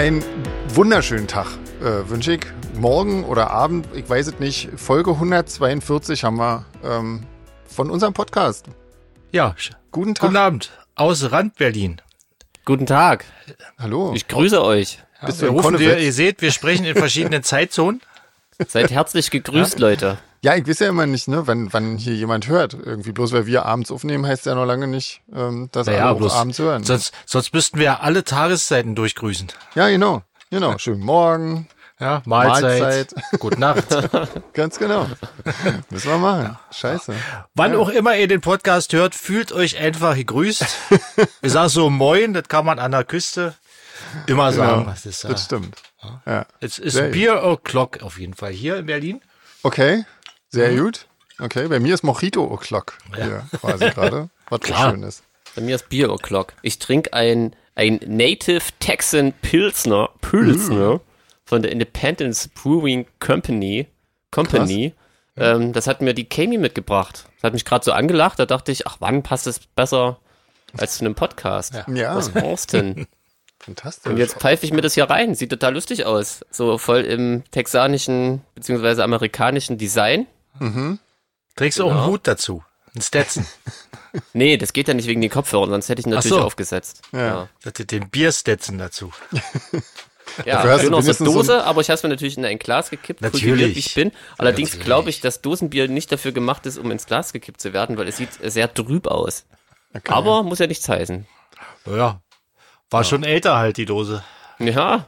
Einen wunderschönen Tag äh, wünsche ich. Morgen oder Abend, ich weiß es nicht. Folge 142 haben wir ähm, von unserem Podcast. Ja, Guten Tag. guten Abend aus Rand Berlin. Guten Tag. Hallo. Ich grüße euch. Bist Wir rufen, Konnewitz? ihr seht, wir sprechen in verschiedenen Zeitzonen. Seid herzlich gegrüßt, Leute. Ja, ich weiß ja immer nicht, ne, wann, wann hier jemand hört. Irgendwie bloß weil wir abends aufnehmen, heißt ja noch lange nicht, ähm, dass Naja, alle auch bloß abends hören. Sonst, sonst müssten wir ja alle Tageszeiten durchgrüßen. Ja, genau. Genau. Schönen Morgen. Ja, Mahlzeit, Mahlzeit. gute Nacht. Ganz genau. Müssen wir machen. Scheiße. Wann auch immer ihr den Podcast hört, fühlt euch einfach gegrüßt. Ich sag so Moin, das kann man an der Küste immer sagen. Genau. Das ist, Das stimmt. Ja. es ist Beer O'Clock auf jeden Fall hier in Berlin. Okay. Sehr Mhm. gut. Okay. Bei mir ist Mojito O'Clock hier quasi gerade. Was so Klar. schön ist. Bei mir ist Beer O'Clock. Ich trinke ein, ein Native Texan Pilsner, Pilsner von der Independence Brewing Company. Company. Ähm, das hat mir die Kami mitgebracht. Das hat mich gerade so angelacht. Da dachte ich, ach, wann passt es besser als zu einem Podcast? Ja. Aus Austin. Fantastisch. Und jetzt pfeife ich mir das hier rein. Sieht total lustig aus. So voll im texanischen beziehungsweise amerikanischen Design. Trägst du auch Genau. einen Hut dazu? Ein Stetson. Nee, das geht ja nicht wegen den Kopfhörern, sonst hätte ich ihn natürlich so. aufgesetzt. Ja. Hat Den Bier-Stetson dazu. Ja, Dafür hast schön aus der wenigstens so Dose, aber ich habe es mir natürlich in ein Glas gekippt, Natürlich. wie ich bin. Allerdings glaube ich, dass Dosenbier nicht dafür gemacht ist, um ins Glas gekippt zu werden, weil es sieht sehr trüb aus. Aber muss ja nichts heißen. Ja. War schon älter halt, die Dose. Ja.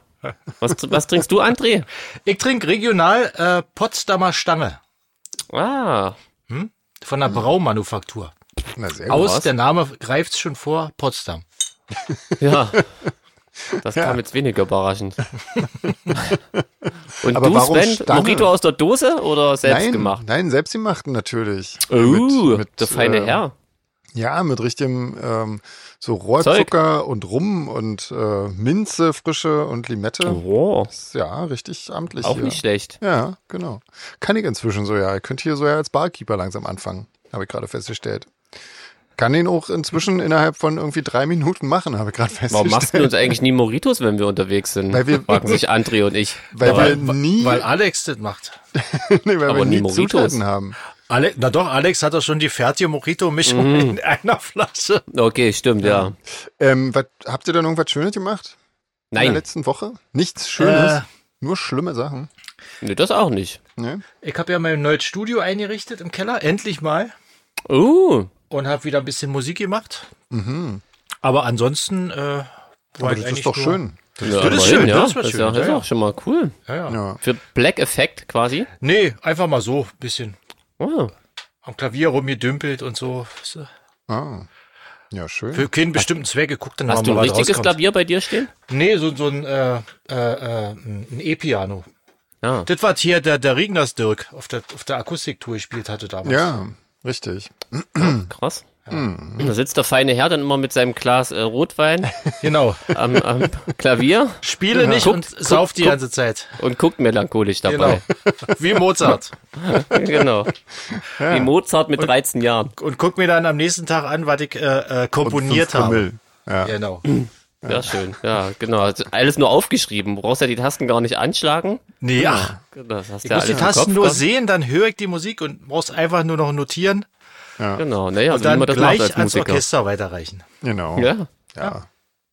Was, was trinkst du, André? Ich trinke regional äh, Potsdamer Stange Ah, von der Braumanufaktur. Na. Aus, der Name greift schon vor, Potsdam. ja. Das kam jetzt weniger überraschend. Und Aber du, warum Sven, Stange? Mojito aus der Dose oder selbst nein, gemacht? Nein, selbstgemachten natürlich. Uh, Mit- der feine äh, Herr. Ja, mit richtigem ähm, so Rohrzucker und Rum und äh, Minze, Frische und Limette. Oh, Ist ja richtig amtlich auch hier. nicht schlecht. Ja, genau. Kann ich inzwischen so, ja. Ich könnte hier so ja als Barkeeper langsam anfangen, habe ich gerade festgestellt. Kann den auch inzwischen innerhalb von irgendwie drei Minuten machen, habe ich gerade festgestellt. Warum machst du uns eigentlich nie Moritos, wenn wir unterwegs sind? Weil wir- fragen sich André und ich. Weil Weil, wir nie, weil Alex das macht. nee, weil aber wir nie. Zutaten haben. Ale na doch, Alex hat doch schon die fertige Mojito-Mischung Mhm. in einer Flasche. Okay, stimmt, ja. Ähm, was, habt ihr denn irgendwas Schönes gemacht in der Nein, letzten Woche? Nichts Schönes, Äh. nur schlimme Sachen. nee, das auch nicht. Ne? Ich habe ja mein neues Studio eingerichtet im Keller, endlich mal. Uh, Und habe wieder ein bisschen Musik gemacht. Aber ansonsten äh, war Mhm. Aber das ist doch schön. ja, ist immerhin, schön, ja. das ist das ist ja, das ist ja, auch schon mal cool. Ja, ja. Ja. Für Black Effect quasi. Nee, einfach mal so ein bisschen Oh, am Klavier rumgedümpelt und so. So. Ah. Ja, schön. Für keinen bestimmten Zweck geguckt, dann hast du ein was richtiges rauskommt. Klavier bei dir stehen? Nee, so, so ein, äh, äh, äh, ein E-Piano. Ja. Das war hier der, der Regners Dirk auf der, auf der Akustiktour gespielt hatte damals. ja, richtig. Krass. Mhm. Da sitzt der feine Herr dann immer mit seinem Glas äh, Rotwein Genau. am, am Klavier Spiele nicht Guckt- und sauf die guckt- ganze Zeit. und guckt melancholisch dabei. Genau. Wie Mozart. Genau. Wie Mozart mit 13 Jahren. Und guck mir dann am nächsten Tag an, was ich äh, äh, komponiert habe. Ja. Genau. Ja, schön. Ja, genau. Also Alles nur aufgeschrieben. Du brauchst ja die Tasten gar nicht anschlagen. Nee, ach. Das hast Ich ja muss die Tasten Kopf nur sehen, dann höre ich die Musik und brauchst einfach nur noch notieren Genau. Naja, und also wie dann man das gleich macht als ans Musiker. Orchester weiterreichen. Genau. Ja. Ja.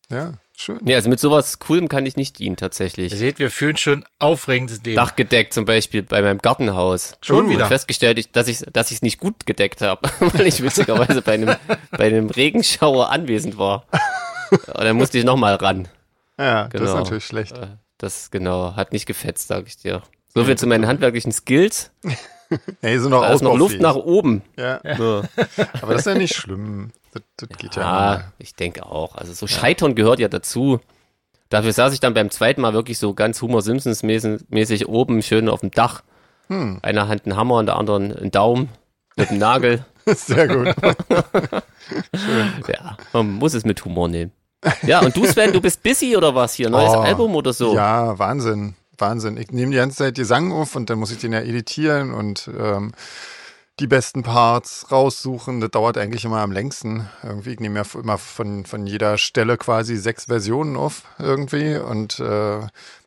Ja, schön. Nee, also mit sowas Coolem kann ich nicht dienen, Ihr tatsächlich. seht, wir fühlen schon aufregendes Leben. Dachgedeckt zum Beispiel bei meinem Gartenhaus. Schon Uh, wieder? festgestellt, ich, dass ich dass ich es nicht gut gedeckt habe, weil ich witzigerweise bei einem bei einem Regenschauer anwesend war. Und dann musste ich nochmal ran. Ja, das ist Genau. natürlich schlecht. Das genau hat nicht gefetzt, sag ich dir. So viel zu meinen handwerklichen Skills. Ey, sind noch Da ist noch Luft nach oben. Ja, So. aber das ist ja nicht schlimm. Das, das geht ja. Ja, immer. ich denke auch. Also so Scheitern gehört ja dazu. Dafür saß ich dann beim zweiten Mal wirklich so ganz Homer Simpsons mäßig, mäßig oben, schön auf dem Dach. Hm. Einer Hand einen Hammer und der anderen einen Daumen mit einem Nagel. Sehr gut. Ja, man muss es mit Humor nehmen. Ja, und du Sven, du bist busy oder was hier? Neues Oh, Album oder so? Ja, Wahnsinn. Wahnsinn. Ich nehme die ganze Zeit Gesang auf und dann muss ich den ja editieren und ähm, die besten Parts raussuchen. Das dauert eigentlich immer am längsten. Irgendwie, ich nehme ja immer von, von jeder Stelle quasi sechs Versionen auf irgendwie und äh,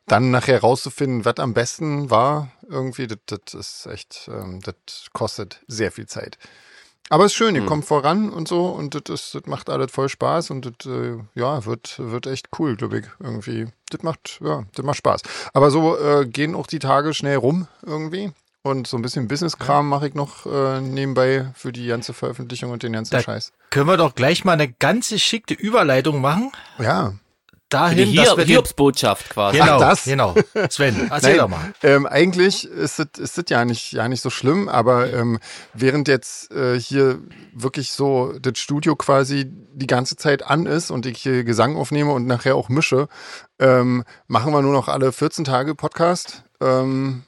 dann nachher rauszufinden, was am besten war, irgendwie, das, das ist echt, ähm, das kostet sehr viel Zeit. Aber es ist schön, ihr Hm. kommt voran und so und das, das macht alles voll Spaß und das, äh, ja, wird, wird echt cool, glaube ich, irgendwie. Das macht, ja, das macht Spaß. Aber so äh, gehen auch die Tage schnell rum irgendwie. Und so ein bisschen Business-Kram mache ich noch äh, nebenbei für die ganze Veröffentlichung und den ganzen Da- Scheiß. Können wir doch gleich mal eine ganz geschickte Überleitung machen. Ja. Dahin, Hier, dass wir Hiobsbotschaft quasi. genau, das? genau. Sven, erzähl Nein, doch mal. Ähm, eigentlich ist es ist das ja nicht, ja nicht so schlimm, aber ähm, während jetzt äh, hier wirklich so das Studio quasi die ganze Zeit an ist und ich hier Gesang aufnehme und nachher auch mische, ähm, machen wir nur noch alle 14 Tage Podcast. Ähm,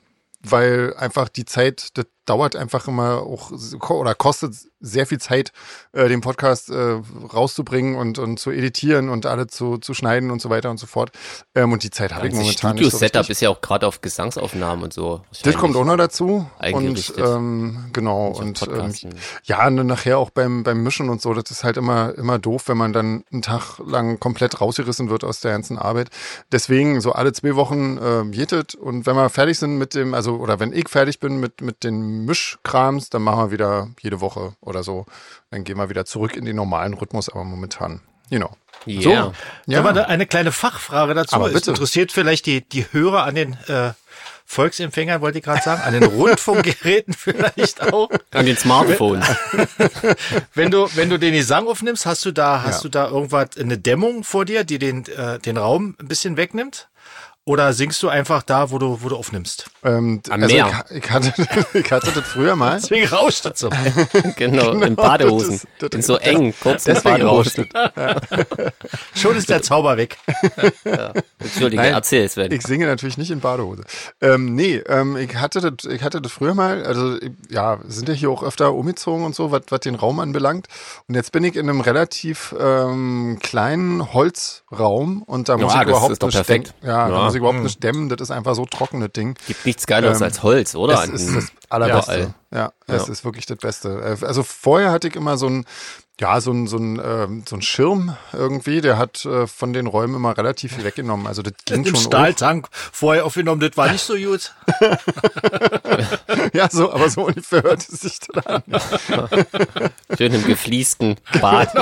weil einfach die Zeit, das dauert einfach immer auch oder kostet sehr viel Zeit, äh, den Podcast äh, rauszubringen und, und zu editieren und alle zu, zu schneiden und so weiter und so fort. Ähm, und die Zeit habe ich momentan nicht so Studio-Setup richtig. ist ja auch gerade auf Gesangsaufnahmen und so. Das kommt auch noch dazu. Und ähm, genau. auf Und ähm, ja, und dann nachher auch beim, beim Mischen und so, das ist halt immer, immer doof, wenn man dann einen Tag lang komplett rausgerissen wird aus der ganzen Arbeit. Deswegen so alle zwei Wochen ähm, jetet und wenn wir fertig sind mit dem, also oder wenn ich fertig bin mit, mit den Mischkrams, dann machen wir wieder jede Woche oder so. Dann gehen wir wieder zurück in den normalen Rhythmus, aber momentan, you know. Yeah. Ja, Aber da eine kleine Fachfrage dazu. Aber Es bitte. interessiert vielleicht die, die Hörer an den äh, Volksempfängern, wollte ich gerade sagen, an den Rundfunkgeräten vielleicht auch. An den Smartphones. Wenn du, wenn du den Gesang aufnimmst, hast du da, hast Ja. du da irgendwas, eine Dämmung vor dir, die den, äh, den Raum ein bisschen wegnimmt? Oder singst du einfach da, wo du, wo du aufnimmst? ähm, Am also Meer. ich, ich, hatte, ich hatte das früher mal. Deswegen rauscht das so. genau, in Badehosen. das das in so engen, kurzen Deswegen rauscht Badehosen. Schon ist der Zauber weg. Entschuldige, Nein, erzähl Sven. Ich singe natürlich nicht in Badehose. Ähm, nee, ähm, ich hatte das, ich hatte das früher mal, also ich- ja, sind ja hier auch öfter umgezogen und so, was was den Raum anbelangt. Und jetzt bin ich in einem relativ ähm, kleinen Holzraum und da muss Ja, ich das überhaupt ist doch nicht perfekt. dämmen. Ja, da Ja. muss ich überhaupt nicht dämmen. Das ist einfach so trocken, das Ding. Gibt nichts Geileres Ähm, als Holz, oder? Das ist das allerbeste. Überall. Ja, es Ja. ist wirklich das Beste. Äh, Also vorher hatte ich immer so ein, ja, so ein, so ein, ähm, so ein Schirm irgendwie, der hat äh, von den Räumen immer relativ viel weggenommen. Also das ging Im schon. Stahltank vorher aufgenommen, das war nicht so gut. Ja, so, aber so ungefähr hört es sich dann an. Schön im gefliesten Bad.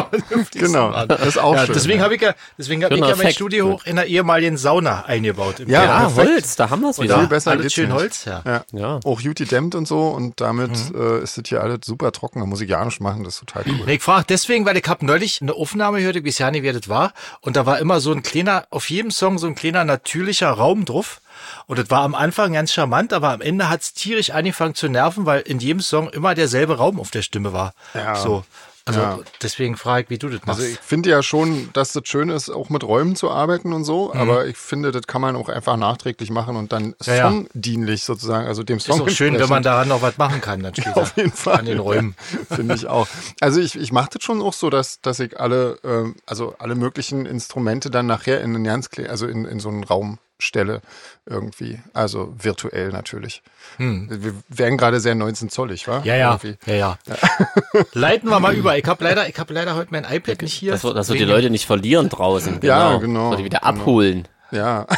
Genau, das ist auch Ja, schön. deswegen habe ich ja, deswegen habe ich ja mein. Studio hoch in der ehemaligen Sauna eingebaut. Im Ja, Keller. Ah. Holz, da haben wir es viel wieder. besser Alles schön nicht. Holz, ja. ja. Ja. Auch gut gedämmt und so und damit äh, ist das hier alles super trocken. Da muss ich gar nicht machen, das ist total cool. Nee, Ich frage deswegen, weil ich habe neulich eine Aufnahme gehört, ich weiß ja nicht, wer das war. Und da war immer so ein kleiner, auf jedem Song so ein kleiner natürlicher Raum drauf. Und das war am Anfang ganz charmant, aber am Ende hat's tierisch angefangen zu nerven, weil in jedem Song immer derselbe Raum auf der Stimme war. Ja. So. Also Ja. deswegen frage ich, wie du das machst. Also ich finde ja schon, dass das schön ist, auch mit Räumen zu arbeiten und so, aber ich finde, das kann man auch einfach nachträglich machen und dann Ja, ja. songdienlich sozusagen, also dem ist Song auch schön, wenn man daran noch was machen kann, dann später. Auf jeden Fall. An den Räumen. Ja, Finde ich auch. Also ich, ich mache das schon auch so, dass, dass ich alle, ähm, also alle möglichen Instrumente dann nachher in einen ganz also in, in so einen Raum stelle irgendwie. Also virtuell natürlich. Wir werden gerade sehr 19 zollig, wa? Hm. Ja, ja, Irgendwie. ja, ja. Leiten wir mal über. Ich habe leider, ich habe leider heute mein iPad nicht hier. Dass wir, dass wir die Leute nicht verlieren draußen. Genau. Ja, genau, Dass wir die wieder genau. abholen. Ja,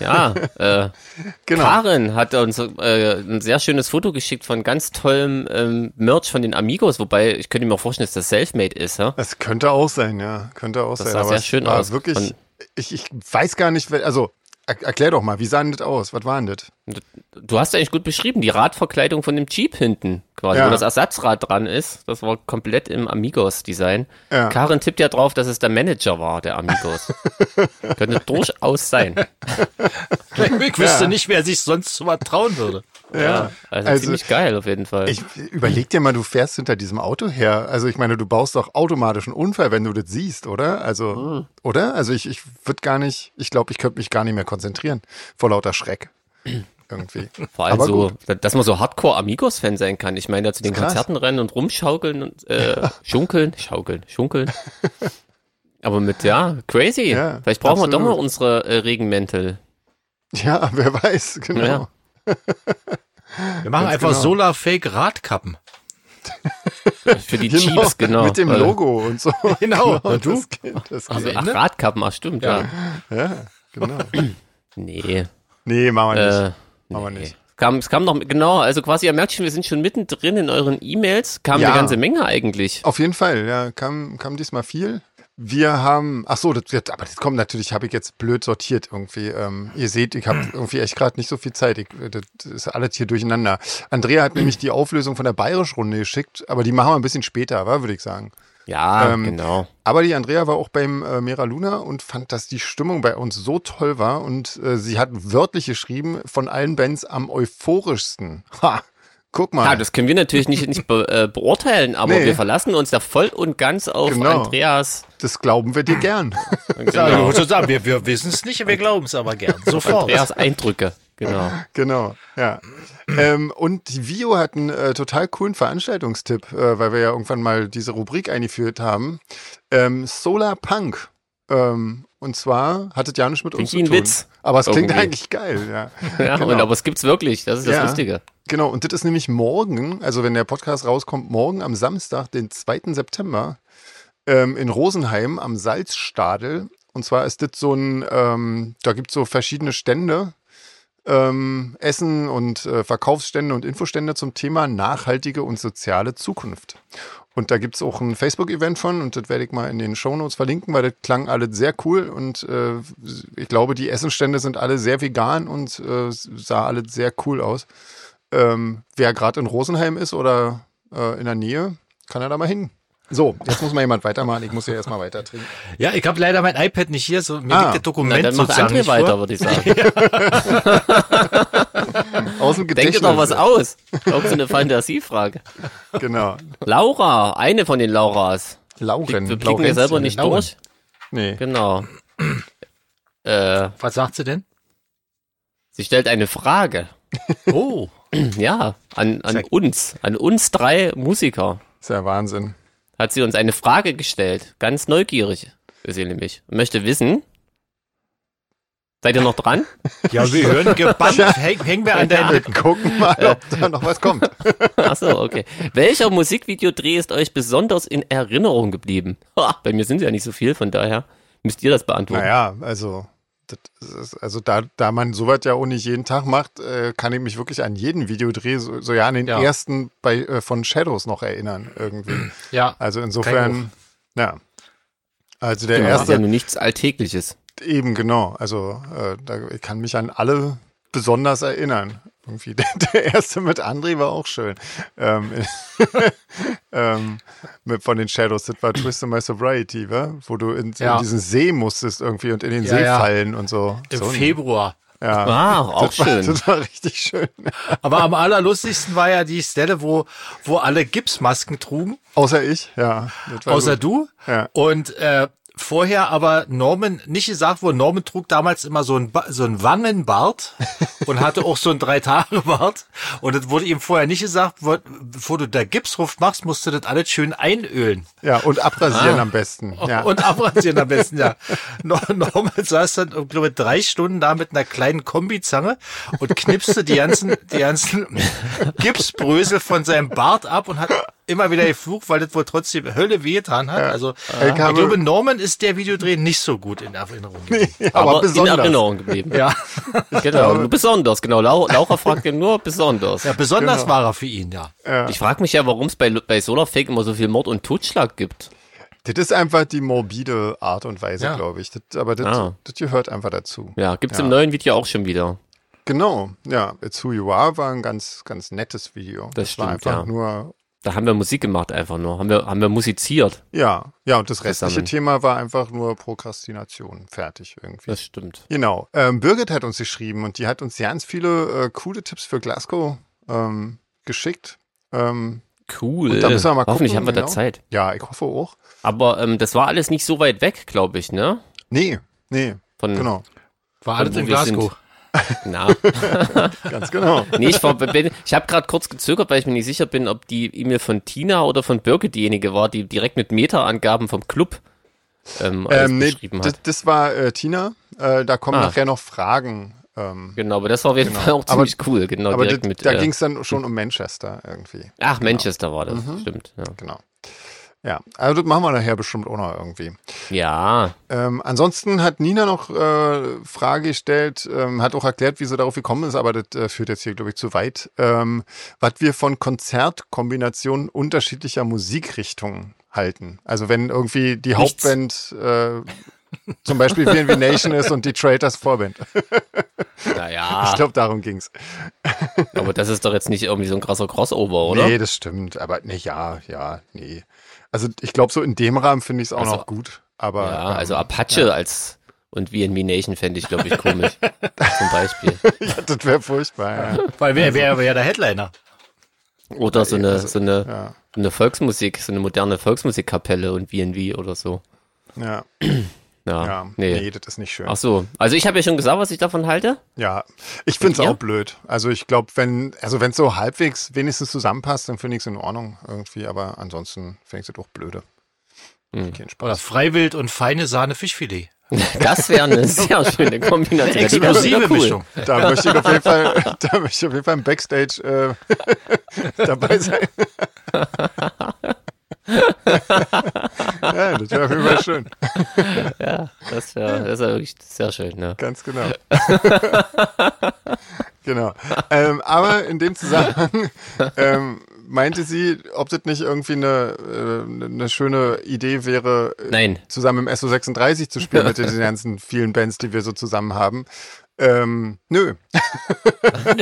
Ja, äh, genau. Karin hat uns äh, ein sehr schönes Foto geschickt von ganz tollem ähm, Merch von den Amigos, wobei ich könnte mir auch vorstellen, dass das Selfmade ist, ja? Das könnte auch sein, ja. Könnte auch Das sein. sah aber sehr schön war aus. Wirklich, Von- ich, ich weiß gar nicht, also er, erklär doch mal, wie sah denn das aus? Was war denn das? Du hast eigentlich gut beschrieben, die Radverkleidung von dem Jeep hinten, quasi, Ja. wo das Ersatzrad dran ist. Das war komplett im Amigos-Design. Ja. Karin tippt ja drauf, dass es der Manager war, der Amigos. Könnte durchaus sein. Ich wüsste nicht, wer sich sonst so was trauen würde. Ja, also, Also, ziemlich geil auf jeden Fall. Ich überleg dir mal, du fährst hinter diesem Auto her. Also ich meine, du baust doch automatisch einen Unfall, wenn du das siehst, oder? Also, Hm. oder? Also ich, ich würde gar nicht, ich glaube, ich könnte mich gar nicht mehr konzentrieren vor lauter Schreck. Irgendwie. Vor allem aber so, dass man so Hardcore-Amigos-Fan sein kann. Ich meine, da zu den. Konzerten rennen und rumschaukeln und äh, schunkeln, schaukeln, schunkeln. Aber mit, ja, crazy. Ja, Vielleicht brauchen wir doch absolut. mal unsere äh, Regenmäntel. Ja, wer weiß, genau. Ja. Wir machen einfach genau. Solar-Fake-Radkappen. Für die Chiefs, genau. Mit dem Äh, Logo und so. Genau. Und du? Das geht, das Also, geht. ach, Radkappen, ach stimmt, ja. Ja, genau. Nee. Nee, machen wir nicht. Äh, machen wir nee. nicht. Es kam, es kam noch, genau, also quasi, ihr merkt schon, wir sind schon mittendrin in euren E-Mails. Kam Ja. eine ganze Menge eigentlich. Auf jeden Fall, ja, kam, kam diesmal viel. Wir haben, ach so, das wird, aber das kommt natürlich, habe ich jetzt blöd sortiert irgendwie. Ähm, ihr seht, ich habe irgendwie echt gerade nicht so viel Zeit. Ich, das ist alles hier durcheinander. Andrea hat nämlich die Auflösung von der Bayerisch-Runde geschickt, aber die machen wir ein bisschen später, würde ich sagen. Ja, Ähm, genau. Aber die Andrea war auch beim äh, Mera Luna und fand, dass die Stimmung bei uns so toll war und äh, sie hat wörtlich geschrieben, von allen Bands am euphorischsten. Ha, guck mal. Ja, das können wir natürlich nicht, nicht be, äh, beurteilen, aber Nee. wir verlassen uns da voll und ganz auf Genau. Andreas. das glauben wir dir gern. Ja, Genau. sagen, wir, wir wissen es nicht, wir glauben es aber gern. Sofort. Andreas Eindrücke. Genau. Genau, ja. ähm, und die Vio hat einen äh, total coolen Veranstaltungstipp, äh, weil wir ja irgendwann mal diese Rubrik eingeführt haben. Ähm, Solar Punk. Ähm, und zwar hat es ja nicht mit uns zu tun. ein Witz. Aber es klingt Irgendwie. eigentlich geil, ja. Ja, Genau. und, aber es gibt's wirklich, das ist das Ja. Lustige. Genau, und das ist nämlich morgen, also wenn der Podcast rauskommt, morgen am Samstag, den 2. September, ähm, in Rosenheim am Salzstadel. Und zwar ist das so ein, ähm, da gibt es so verschiedene Stände, ähm, Essen und äh, Verkaufsstände und Infostände zum Thema nachhaltige und soziale Zukunft. Und da gibt's auch ein Facebook-Event von und das werde ich mal in den Shownotes verlinken, weil das klang alles sehr cool und äh, ich glaube, die Essenstände sind alle sehr vegan und äh, sah alles sehr cool aus. Ähm, wer gerade in Rosenheim ist oder äh, in der Nähe, kann er da mal hin. So, jetzt muss mal jemand weitermachen. Ich muss ja erstmal weiter trinken. Ja, ich habe leider mein iPad nicht hier, so mir Ah. liegt das Na, Dokument dann macht sozusagen nicht weiter, vor. würde ich sagen. Aus dem Denke Gedächtnis. doch was aus. Irgend so eine Fantasiefrage. Genau. Laura, eine von den Lauras. Lauren. Wir blicken ja selber nicht Lauren. durch. Nee. Genau. äh, Was sagt sie denn? sie stellt eine Frage. Oh, Ja, an, an uns, an uns drei Musiker. Ist ja Wahnsinn. Hat sie uns eine Frage gestellt. Ganz neugierig ist sie nämlich. Und möchte wissen. Seid ihr noch dran? ja, wir hören gebannt, häng, hängen wir an Wir Lippen. gucken mal, ob da noch was kommt. Achso, okay. Welcher Musikvideodreh ist euch besonders in Erinnerung geblieben? Bei mir sind ja nicht so viel, von daher müsst ihr das beantworten. Naja, also, ist, also da, da man sowas ja auch nicht jeden Tag macht, äh, kann ich mich wirklich an jeden Videodreh, so, so ja an den Ja. ersten bei, äh, von Shadows noch erinnern irgendwie. Ja, Also insofern, ja. Also der Genau, das ist ja erste, nur nichts Alltägliches. eben genau. Also äh, da, ich kann mich an alle besonders erinnern. Irgendwie der, der erste mit André war auch schön. Ähm, ähm, mit, von den Shadows, das war Twist of My Sobriety, wa? wo du in, Ja. in diesen See musstest irgendwie und in den Ja, See ja. fallen und so. im so Februar. Ja. Ah, auch das war, schön. Das war richtig schön. Aber am allerlustigsten war ja die Stelle, wo, wo alle Gipsmasken trugen, Außer ich, ja. Außer gut. du. Ja. Und äh, vorher aber Norman nicht gesagt wurde, Norman trug damals immer so ein, so ein Wangenbart und hatte auch so ein Drei-Tage-Bart. Und das wurde ihm vorher nicht gesagt, wo- bevor du da Gipsruf machst, musst du das alles schön einölen. Ja, und abrasieren am besten. Ja. Und abrasieren am besten, ja. Nor- Norman saß dann, ich glaube, drei Stunden da mit einer kleinen Kombizange und knipste die ganzen, die ganzen Gipsbrösel von seinem Bart ab und hat immer wieder geflucht, weil das wohl trotzdem Hölle wehgetan hat. Also, Ich ich glaube, Norman ist der Videodreh nicht so gut in Erinnerung. Ja, Aber, aber, in besonders. Erinnerung geblieben. Ja, Genau, nur besonders. Genau, Lau Laura fragte nur besonders. ja besonders Genau. war er für ihn, ja. Ich frage mich ja, warum es bei, bei Solarfake immer so viel Mord und Totschlag gibt. Das ist einfach die morbide Art und Weise, Ja. glaube ich. Das, aber das, Ah. das gehört einfach dazu. Ja, gibt's Ja. im neuen Video auch schon wieder. Genau, ja. It's Who You Are war ein ganz, ganz nettes Video. Das war stimmt, einfach ja. nur, Da haben wir Musik gemacht einfach nur. Haben wir, haben wir musiziert. ja, ja, und das restliche Zusammen. Thema war einfach nur Prokrastination. Fertig irgendwie. Das stimmt. Genau. Ähm, Birgit hat uns geschrieben und die hat uns ganz viele äh, coole Tipps für Glasgow ähm, geschickt. Ähm, Cool. Und da müssen wir mal Hoffentlich gucken, haben wir da genau. Zeit. ja, ich hoffe auch. Aber ähm, das war alles nicht so weit weg, glaube ich, ne? Nee, nee, Von, genau. War alles in wir sind. Na, Ganz genau. nee, ich, ich habe gerade kurz gezögert, weil ich mir nicht sicher bin, ob die E-Mail von Tina oder von Birke diejenige war, die direkt mit Meta-Angaben vom Club ähm, Ähm, nee, beschrieben das, hat. das war äh, Tina. Äh, da kommen Ah. nachher noch Fragen Ähm, Genau, aber das war auf jeden Genau. Fall auch Aber- ziemlich cool. Genau, aber direkt da, mit. da äh, ging es dann schon um Manchester irgendwie. ach, Manchester war das, Mhm. stimmt. Ja. Genau. Ja, also das machen wir nachher bestimmt auch noch irgendwie. ja, Ähm, ansonsten hat Nina noch äh, Frage gestellt, ähm, hat auch erklärt, wie sie darauf gekommen ist, aber das äh, führt jetzt hier, glaube ich, zu weit. Ähm, was wir von Konzertkombinationen unterschiedlicher Musikrichtungen halten. Also wenn irgendwie die Nichts. Hauptband äh, zum Beispiel VNV Nation ist und die Traitors Vorband. naja, Ich glaube, darum ging's. aber das ist doch jetzt nicht irgendwie so ein krasser Crossover, oder? Nee, das stimmt. Aber nee, ja, ja, nee. Also ich glaube, so in dem Rahmen finde ich es auch Also- noch gut. Aber ja, ähm, also Apache als und VNB Nation fände ich, glaube ich, komisch. Zum Beispiel. ja, das wäre furchtbar. Ja. Weil wer wäre wär der Headliner? Oder so eine, also, so eine, Ja, so eine Volksmusik, so eine moderne Volksmusikkapelle und VNV oder so. ja, Ja, ja. Nee. nee. das ist nicht schön. Ach so. Also ich habe ja schon gesagt, was ich davon halte. Ja, ich finde es auch blöd. Also ich glaube, wenn also wenn es so halbwegs wenigstens zusammenpasst, dann finde ich es in Ordnung irgendwie. Aber ansonsten finde ich es doch blöde. Hm. Kein Oder Spaß. Freiwild und feine Sahne Fischfilet. Das wäre eine sehr schöne Kombination. Explosive cool. Mischung. Da möchte ich auf jeden Fall, da möchte ich auf jeden Fall im Backstage äh, dabei sein. Ja, das wäre auf jeden Fall schön. Ja, das wäre das wär wirklich sehr schön. Ja. Ganz genau. genau. Ähm, aber in dem Zusammenhang ähm, meinte sie, ob das nicht irgendwie eine, äh, eine schöne Idee wäre, äh, Nein. zusammen im SO36 zu spielen mit den ganzen vielen Bands, die wir so zusammen haben. Ähm, nö.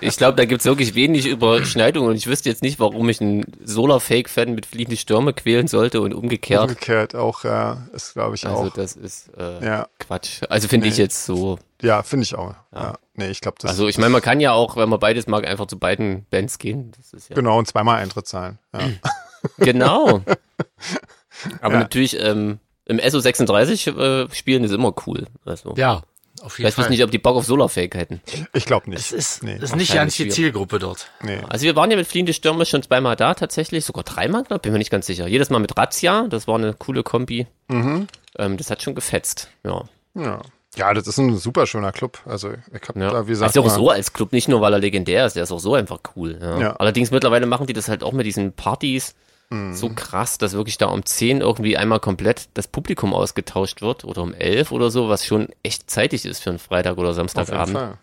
Ich glaube, da gibt's wirklich wenig Überschneidungen und ich wüsste jetzt nicht, warum ich einen Solar-Fake-Fan mit fliegende Stürme quälen sollte und umgekehrt. Umgekehrt auch, ja, ist glaube ich Also auch. das ist äh, Ja, Quatsch. Also finde ich Nee. jetzt so. ja, finde ich auch. Ja. Nee, ich glaube, das Also ich meine, man kann ja auch, wenn man beides mag, einfach zu beiden Bands gehen. Das ist ja genau und zweimal Eintritt zahlen. Ja. genau. Aber Ja. natürlich ähm, im SO36 äh, spielen ist immer cool. Also Ja, auf jeden ich weiß Fall. nicht, ob die Bock auf Solar-Fake hätten. Ich glaube nicht. es ist, nee, ist nicht ganz die. Zielgruppe dort. nee. Also wir waren ja mit fliehende Stürme schon zweimal da tatsächlich, sogar dreimal, glaube bin mir nicht ganz sicher. Jedes Mal mit Razzia, das war eine coole Kombi. Mhm. Ähm, das hat schon gefetzt, ja. Ja. ja, das ist ein super schöner Club. Also ich habe ja. da, wie gesagt, also auch mal- so als Club, nicht nur weil er legendär ist, der ist auch so einfach cool. Ja. Ja. Allerdings mittlerweile machen die das halt auch mit diesen Partys Mhm. so krass, dass wirklich da um 10 irgendwie einmal komplett das Publikum ausgetauscht wird oder um 11 oder so, was schon echt zeitig ist für einen Freitag oder Samstagabend.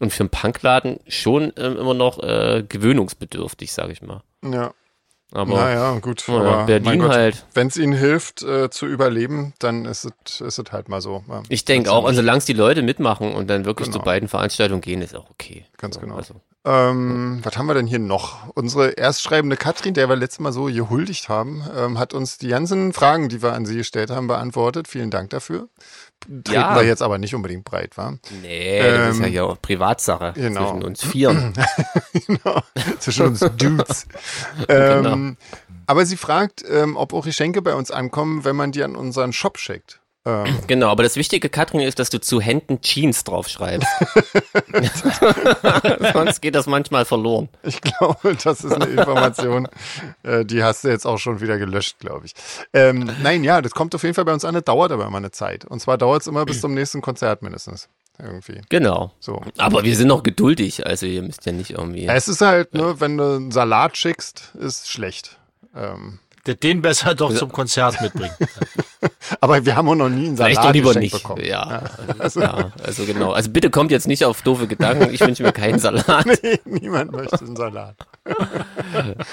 Und für einen Punkladen schon ähm, immer noch äh, gewöhnungsbedürftig, sag ich mal. Ja. Aber Naja, gut. ja, aber Berlin Gott, halt. Wenn es ihnen hilft, äh, zu überleben, dann ist es ist es halt mal so. Ja, Ich denke auch, und solange es die Leute mitmachen und dann wirklich Genau. zu beiden Veranstaltungen gehen, ist auch okay. Ganz So, genau. Also, Ähm, was haben wir denn hier noch? Unsere erstschreibende Katrin, der wir letztes Mal so gehuldigt haben, ähm, hat uns die ganzen Fragen, die wir an sie gestellt haben, beantwortet. Vielen Dank dafür. Treten Ja. wir jetzt aber nicht unbedingt breit, wa? nee, das ist ja Ähm, hier auch Privatsache genau. zwischen uns Vieren. genau. Zwischen uns Dudes. ähm, Aber sie fragt, ähm, ob auch Geschenke bei uns ankommen, wenn man die an unseren Shop schickt. Ähm, Genau, aber das Wichtige, Katrin, ist, dass du zu Händen Jeans draufschreibst. Sonst geht das manchmal verloren. ich glaube, das ist eine Information, äh, die hast du jetzt auch schon wieder gelöscht, glaube ich. Ähm, nein, ja, das kommt auf jeden Fall bei uns an, das dauert aber immer eine Zeit. Und zwar dauert es immer bis zum nächsten Konzert mindestens. Irgendwie. Genau. So. Aber wir sind noch geduldig, also ihr müsst ja nicht irgendwie. Es ist halt, ne, wenn du einen Salat schickst, ist schlecht. Ähm, Den besser doch zum Konzert mitbringen. aber wir haben auch noch nie einen Salat Vielleicht doch lieber nicht. bekommen. Ja. Also, ja, also genau. Also bitte kommt jetzt nicht auf doofe Gedanken. Ich wünsche mir keinen Salat. Nee, niemand möchte einen Salat.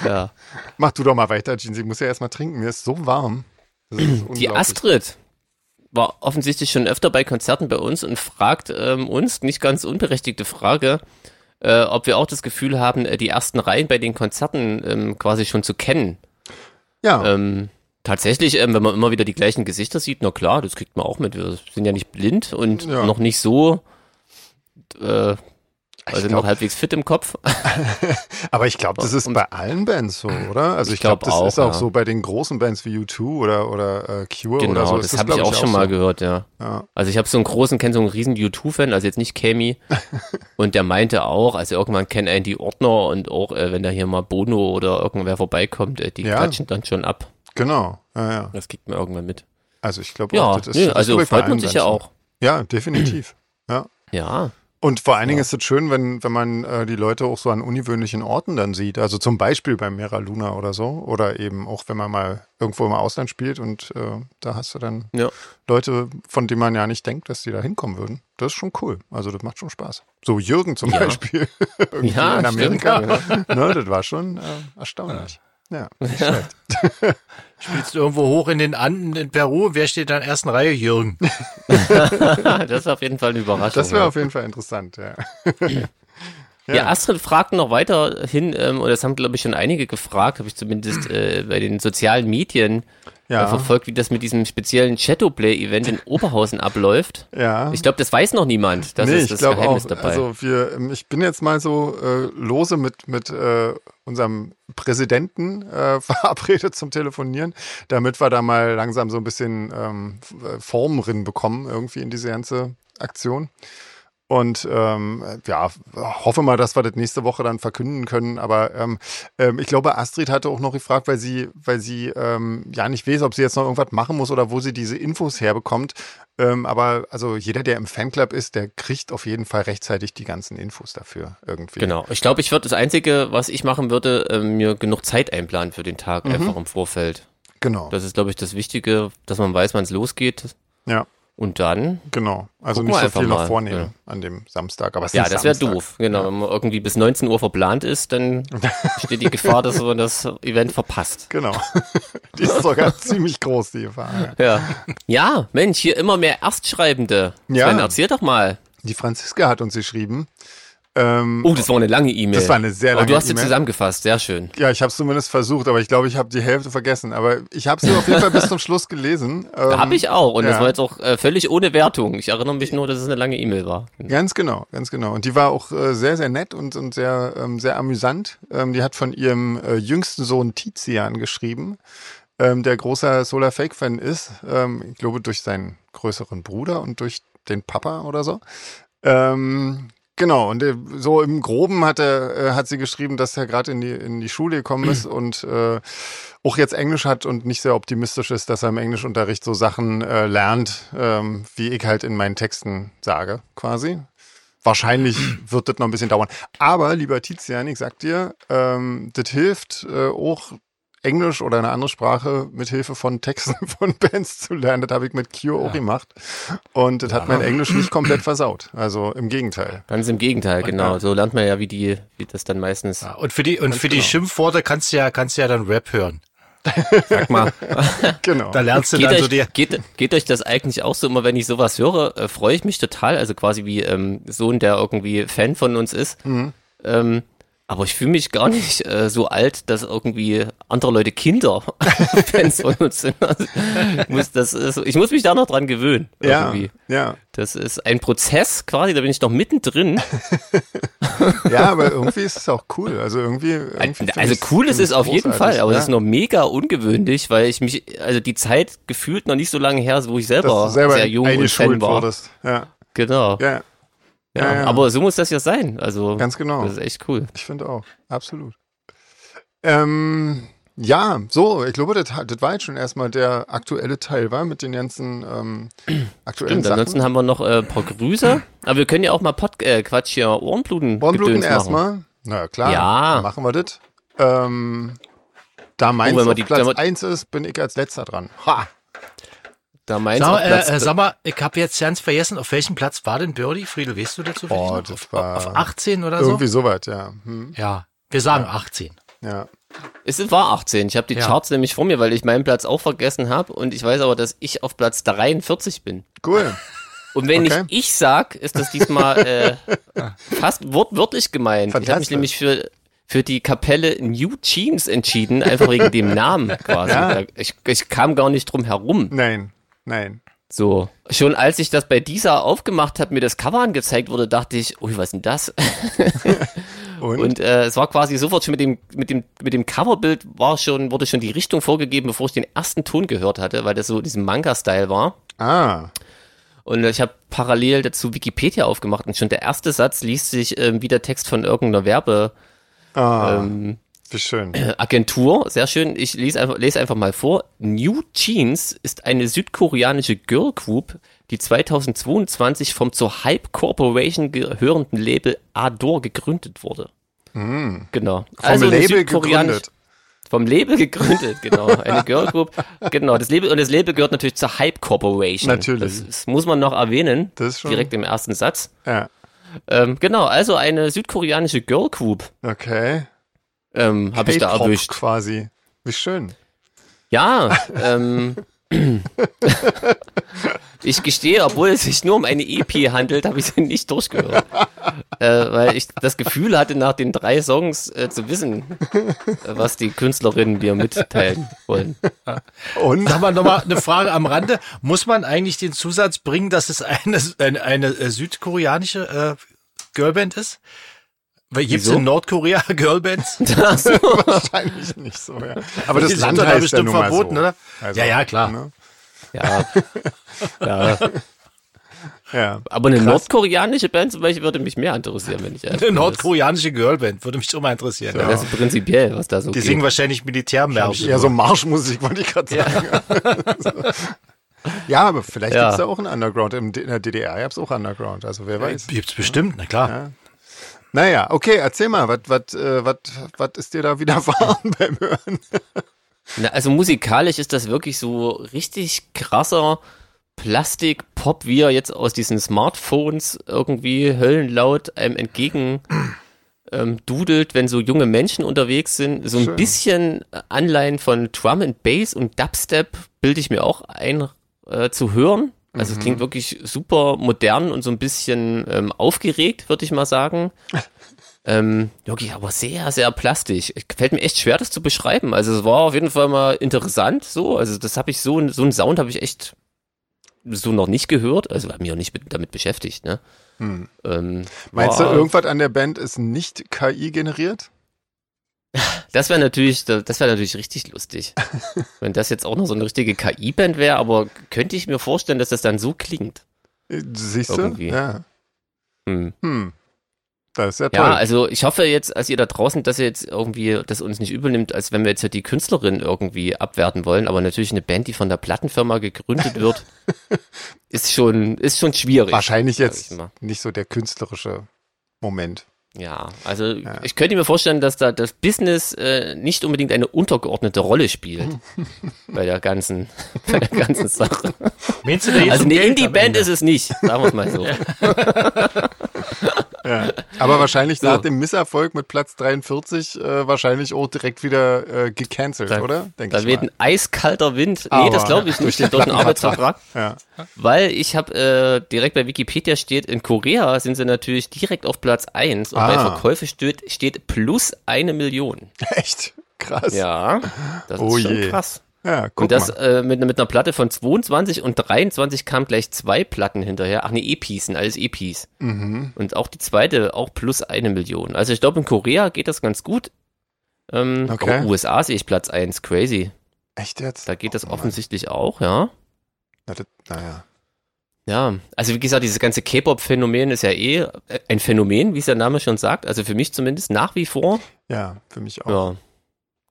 Ja. Mach du doch mal weiter, Jean. Sie muss ja erstmal trinken. Mir ist so warm. Ist Die. Astrid war offensichtlich schon öfter bei Konzerten bei uns und fragt ähm, uns, nicht ganz unberechtigte Frage, äh, ob wir auch das Gefühl haben, äh, die ersten Reihen bei den Konzerten ähm, quasi schon zu kennen. Ja, Ähm, tatsächlich, ähm, wenn man immer wieder die gleichen Gesichter sieht, na klar, das kriegt man auch mit. Wir sind ja nicht blind und Ja. noch nicht so, äh, also glaub- noch halbwegs fit im Kopf. aber ich glaube, das ist und- bei allen Bands so, oder? Also ich, Ich glaube, glaub das auch, ist auch ja. so bei den großen Bands wie U2 oder, oder äh, Cure genau, oder so. ist das habe ich auch schon mal so. gehört, ja. Ja. Also ich habe so einen großen, kenne so einen riesen U2-Fan, also jetzt nicht Kami. und der meinte auch, also irgendwann kennen einen die Ordner und auch, äh, wenn da hier mal Bono oder irgendwer vorbeikommt, äh, die Ja. quatschen dann schon ab. Genau, ja, ja. Das kriegt man irgendwann mit. Also ich glaube Ja, das ist, nee, das also bei freut man sich ja Bands auch. Ja, definitiv. Ja, Ja. Und vor allen Dingen ist es schön, wenn, wenn man äh, die Leute auch so an ungewöhnlichen Orten dann sieht. Also zum Beispiel beim Mera Luna oder so. Oder eben auch, wenn man mal irgendwo im Ausland spielt und äh, da hast du dann Ja. Leute, von denen man ja nicht denkt, dass die da hinkommen würden. Das ist schon cool. Also das macht schon Spaß. So Jürgen zum Ja. Beispiel. Ja, in stimmt, Amerika. ne, das war schon äh, erstaunlich. Ja. schlecht. Spielst du irgendwo hoch in den Anden in Peru? Wer steht da in der ersten Reihe? Jürgen. das ist auf jeden Fall eine Überraschung. Das wäre ja. auf jeden Fall interessant, ja. Ja, Astrid fragt noch weiterhin, ähm, und das haben, glaube ich, schon einige gefragt, habe ich zumindest äh, bei den sozialen Medien Ja. äh, verfolgt, wie das mit diesem speziellen Shadowplay-Event in Oberhausen abläuft. Ja. Ich glaube, das weiß noch niemand. Das nee, ist ich das Geheimnis auch. dabei. Also wir, ich bin jetzt mal so äh, lose mit mit äh, unserem Präsidenten äh, verabredet zum Telefonieren, damit wir da mal langsam so ein bisschen ähm, Form drin bekommen irgendwie in diese ganze Aktion. Und ähm, ja, hoffe mal, dass wir das nächste Woche dann verkünden können. Aber ähm, ähm, ich glaube, Astrid hatte auch noch gefragt, weil sie, weil sie ähm, ja nicht weiß, ob sie jetzt noch irgendwas machen muss oder wo sie diese Infos herbekommt. Ähm, aber also jeder, der im Fanclub ist, der kriegt auf jeden Fall rechtzeitig die ganzen Infos dafür irgendwie. Genau. Ich glaube, ich würde das Einzige, was ich machen würde, ähm, mir genug Zeit einplanen für den Tag, Mhm. einfach im Vorfeld. Genau. Das ist, glaube ich, das Wichtige, dass man weiß, wann es losgeht. ja, Und dann, genau. Also nicht so viel noch vornehmen ja. an dem Samstag. Aber es ja, das wäre doof. Genau, wenn man irgendwie bis 19 Uhr verplant ist, dann besteht die Gefahr, dass man das Event verpasst. Genau. die ist sogar ziemlich groß, die Gefahr. Ja. Ja. ja, Mensch, hier immer mehr Erstschreibende. Ja. Sven, erzähl doch mal. Die Franziska hat uns geschrieben. Ähm, Oh, das war eine lange E-Mail. Das war eine sehr Aber lange du hast sie E-Mail. zusammengefasst, sehr schön. Ja, ich habe es zumindest versucht, aber ich glaube, ich habe die Hälfte vergessen. Aber ich habe sie auf jeden Fall bis zum Schluss gelesen. Ähm, habe ich auch. Und das ja. war jetzt auch äh, völlig ohne Wertung. Ich erinnere mich nur, dass es eine lange E-Mail war. Ganz genau, ganz genau. Und die war auch äh, sehr, sehr nett und, und sehr, ähm, sehr amüsant. Ähm, die hat von ihrem äh, jüngsten Sohn Tizian geschrieben, ähm, der großer Solar Fake Fan ist. Ähm, ich glaube durch seinen größeren Bruder und durch den Papa oder so. Ähm, genau, und äh, so im Groben hat er, äh, hat sie geschrieben, dass er gerade in die, in die Schule gekommen ist und äh, auch jetzt Englisch hat und nicht sehr optimistisch ist, dass er im Englischunterricht so Sachen äh, lernt, ähm, wie ich halt in meinen Texten sage, quasi. Wahrscheinlich wird das noch ein bisschen dauern. Aber, lieber Tizian, ich sag dir, ähm, das hilft äh, auch Englisch oder eine andere Sprache mit Hilfe von Texten von Bands zu lernen. Das habe ich mit Cure auch gemacht. Und das hat mein Englisch nicht komplett versaut. Also im Gegenteil. Ganz im Gegenteil, genau. So lernt man ja, wie die, wie das dann meistens. Ja, und für die, und für die genau. Schimpfworte kannst du ja, kannst du ja dann Rap hören. Sag mal, Genau. Da lernst du geht dann euch, so die, geht, geht euch das eigentlich auch so immer, wenn ich sowas höre, äh, freue ich mich total. Also quasi wie ähm, Sohn, der irgendwie Fan von uns ist. Mhm. Ähm, aber ich fühle mich gar nicht äh, so alt, dass irgendwie andere Leute Kinder Fans von uns sind. Also, ich, muss, das ist, ich muss mich da noch dran gewöhnen. ja, Irgendwie. ja. Das ist ein Prozess quasi, da bin ich noch mittendrin. Ja, aber irgendwie ist es auch cool. Also irgendwie. irgendwie Also cool ist es auf jeden Fall, aber ja. es ist noch mega ungewöhnlich, weil ich mich, also die Zeit gefühlt noch nicht so lange her ist, wo ich selber, selber sehr jung und Fan war. wurdest. Ja, Genau. ja, Ja, aber so muss das ja sein. Also ganz genau. das ist echt cool. Ich finde auch. Absolut. Ähm, ja, so, ich glaube, das, das war jetzt schon erstmal der aktuelle Teil, war mit den ganzen ähm, aktuellen Stimmt, ansonsten Sachen. haben wir noch äh, ein paar Grüße. Aber wir können ja auch mal Pod äh, Quatsch hier Ohrenbluten machen. erstmal. Na klar, Ja. machen wir das. Ähm, da meins Oh, wenn wir auf die- Platz wenn wir- 1 ist, bin ich als letzter dran. Ha! Da meins Sag, Platz, äh, äh, sag mal, ich habe jetzt ganz vergessen, auf welchem Platz war denn Birdie? Friedel, weißt du dazu? Oh, das auf, war auf 18 oder so? Irgendwie soweit, ja. Hm, Ja, wir sagen 18. ja. es war 18. Ich habe die Ja. Charts nämlich vor mir, weil ich meinen Platz auch vergessen habe und ich weiß aber, dass ich auf Platz 43 bin. Cool. Und wenn Okay. ich ich sag, ist das diesmal äh, fast wortwörtlich gemeint. Ich habe mich nämlich für für die Kapelle New Jeans entschieden, einfach wegen dem Namen quasi. Ja. Ich, ich kam gar nicht drum herum. Nein, nein. So. Schon als ich das bei dieser aufgemacht habe, mir das Cover angezeigt wurde, dachte ich, ui, was ist denn das? Und? Und äh, es war quasi sofort schon mit dem, mit dem, mit dem Coverbild war schon, wurde schon die Richtung vorgegeben, bevor ich den ersten Ton gehört hatte, weil das so diesen Manga-Style war. ah, Und ich habe parallel dazu Wikipedia aufgemacht und schon der erste Satz liest sich ähm, wie der Text von irgendeiner Werbeagentur. ah Ähm, wie schön. Agentur, sehr schön. Ich lese einfach, lese einfach mal vor. New Jeans ist eine südkoreanische Girl Group die 2022 vom zur Hype Corporation gehörenden Label Ador gegründet wurde. Genau. Vom Also Label gegründet. Vom Label gegründet, genau. Eine Girl Group. Genau. Das Label, und das Label gehört natürlich zur Hype Corporation. Natürlich. Das, das muss man noch erwähnen. Das ist schon- Direkt im ersten Satz. Ja, Ähm, genau. Also eine südkoreanische Girl Group, okay. Ähm, habe ich da erwischt. quasi. Wie schön. Ja, ähm, ich gestehe, obwohl es sich nur um eine EP handelt, habe ich sie nicht durchgehört. äh, weil ich das Gefühl hatte, nach den drei Songs äh, zu wissen, was die Künstlerinnen dir mitteilen wollen. Und Sag mal nochmal eine Frage am Rande. Muss man eigentlich den Zusatz bringen, dass es eine, eine, eine südkoreanische äh, Girlband ist? Gibt's Wieso? in Nordkorea Girlbands? So. wahrscheinlich nicht so, ja. Aber das sind Land doch da ja bestimmt verboten, so. oder? Also, Ja, ja, klar. Ne? Ja. ja. Ja. Aber eine nordkoreanische Band zum Beispiel würde mich mehr interessieren, wenn ich Eine nordkoreanische Girlband, würde mich schon mal interessieren. Das, das ist prinzipiell, was da so Die geht. singen wahrscheinlich Militärmärsche. Ja, so Marschmusik wollte ich gerade sagen. Ja. aber vielleicht Ja. gibt's da auch einen Underground. In der DDR gab's auch Underground, also wer weiß. Gibt's bestimmt, na klar. Naja, okay, erzähl mal, was äh, ist dir da widerfahren beim Hören? Na, also musikalisch ist das wirklich so richtig krasser Plastik-Pop, wie er jetzt aus diesen Smartphones irgendwie höllenlaut einem entgegen ähm, dudelt, wenn so junge Menschen unterwegs sind. So ein Schön. bisschen Anleihen von Drum and Bass und Dubstep bilde ich mir auch ein äh, zu hören. Also es klingt wirklich super modern und so ein bisschen ähm, aufgeregt, würde ich mal sagen. Ähm, wirklich, aber sehr, sehr plastisch. Fällt mir echt schwer, das zu beschreiben. Also es war auf jeden Fall mal interessant so. Also das habe ich so, so einen Sound habe ich echt so noch nicht gehört. Also habe mich auch nicht mit, damit beschäftigt. Ne? Ähm, Hm. Meinst war- du, irgendwas an der Band ist nicht KI generiert? Das wäre natürlich, das wäre natürlich richtig lustig. Wenn das jetzt auch noch so eine richtige KI-Band wäre, aber könnte ich mir vorstellen, dass das dann so klingt. Äh, Siehst du? Irgendwie. Ja. Hm. Hm. Das ist ja toll. Ja, also ich hoffe jetzt, als ihr da draußen, dass ihr jetzt irgendwie das uns nicht übernimmt, als wenn wir jetzt die Künstlerin irgendwie abwerten wollen, aber natürlich eine Band, die von der Plattenfirma gegründet wird, ist schon, ist schon schwierig. Wahrscheinlich jetzt nicht so der künstlerische Moment. Ja, also ich könnte mir vorstellen, dass da das Business äh, nicht unbedingt eine untergeordnete Rolle spielt bei der ganzen, bei der ganzen Sache. Also eine Indie-Band ist es nicht, sagen wir es mal so. Ja. Aber wahrscheinlich So. nach dem Misserfolg mit Platz 43 äh, wahrscheinlich auch direkt wieder äh, gecancelt, Da- oder? Denk Da weht ein eiskalter Wind. Nee, Aber das glaube ich nicht, durch den Arbeitsvertrag. Ja. Weil ich habe äh, direkt bei Wikipedia steht, in Korea sind sie natürlich direkt auf Platz 1 und bei Ah. Verkäufe steht, steht plus eine Million. Echt? Krass. Ja, das Oh ist schon je. krass. Ja, guck Und das äh, mit, mit einer Platte von 22 und 23 kam gleich zwei Platten hinterher. Ach nee, EPs, sind alles EPs. Mhm. Und auch die zweite auch plus eine Million. Also ich glaube, in Korea geht das ganz gut. Ähm, Okay. USA sehe ich Platz 1, crazy. Echt jetzt? Da geht das Oh Mann. offensichtlich auch, ja. Na, das, naja. Ja, also wie gesagt, dieses ganze K-Pop-Phänomen ist ja eh äh, ein Phänomen, wie es der Name schon sagt. Also für mich zumindest nach wie vor. Ja, für mich auch. Ja,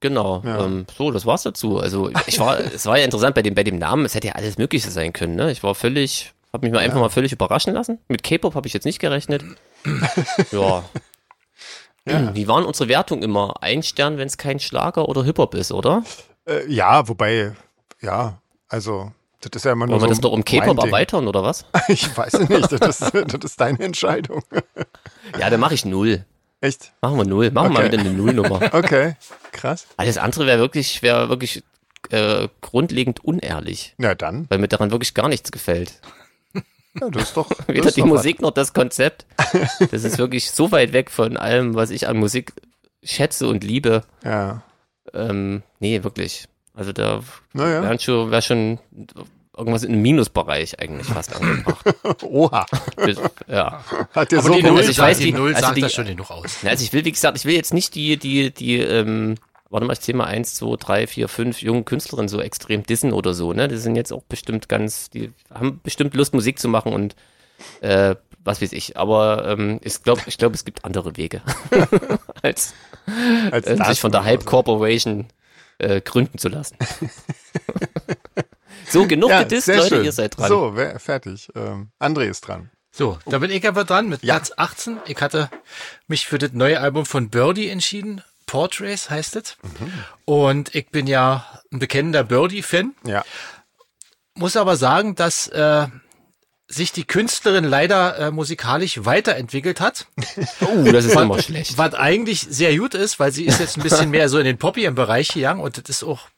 genau. Ja. Ähm, so, das war's dazu. Also ich war, es war ja interessant bei dem, bei dem Namen. Es hätte ja alles Mögliche sein können. Ne? Ich war völlig, habe mich mal einfach mal völlig überraschen lassen. Mit K-Pop habe ich jetzt nicht gerechnet. ja. Ja. Wie waren unsere Wertungen immer? Ein Stern, wenn es kein Schlager oder Hip-Hop ist, oder? Äh, ja, wobei, ja, also, das ist ja immer nur Wollen wir so das noch um K-Pop erweitern, oder was? Ich weiß nicht, das ist, das ist deine Entscheidung. Ja, dann mache ich null. Echt? Machen wir null. Machen wir mal Okay. wieder eine Nullnummer. Okay, krass. Alles andere wäre wirklich, wäre wirklich äh, grundlegend unehrlich, Na dann, weil mir daran wirklich gar nichts gefällt. ja, das ist doch. das Weder ist die doch Musik noch das Konzept. Das ist wirklich so weit weg von allem, was ich an Musik schätze und liebe. Was. Ja, Ähm, nee, wirklich. Also da naja. wäre schon, wär schon irgendwas im Minusbereich eigentlich fast angebracht. Oha, ja. hat Aber so die Null- also ich weiß, die die- Null also sagt die- das schon genug aus. Also ich will, wie gesagt, ich will jetzt nicht die, die, die, die, warte mal, ich zähle mal eins, zwei, drei, vier, fünf jungen Künstlerinnen so extrem dissen oder so, ne? Die sind jetzt auch bestimmt ganz, die haben bestimmt Lust, Musik zu machen und äh, was weiß ich. Aber ähm, ich glaube, ich glaube, es gibt andere Wege, als als äh, sich von der Hype. Corporation äh, gründen zu lassen. So, genug Ja, gedisst, sehr Leute, schön. ihr seid dran. So, wer, fertig. Ähm, André ist dran. So, da bin ich aber dran mit Ja. Platz 18. Ich hatte mich für das neue Album von Birdie entschieden. Portraits heißt es. Und ich bin ja ein bekennender Birdie-Fan. Ja. Muss aber sagen, dass äh, sich die Künstlerin leider äh, musikalisch weiterentwickelt hat. Uh, das ist immer schlecht. Was eigentlich sehr gut ist, weil sie ist jetzt ein bisschen mehr so in den Poppy-Bereich gegangen und das ist auch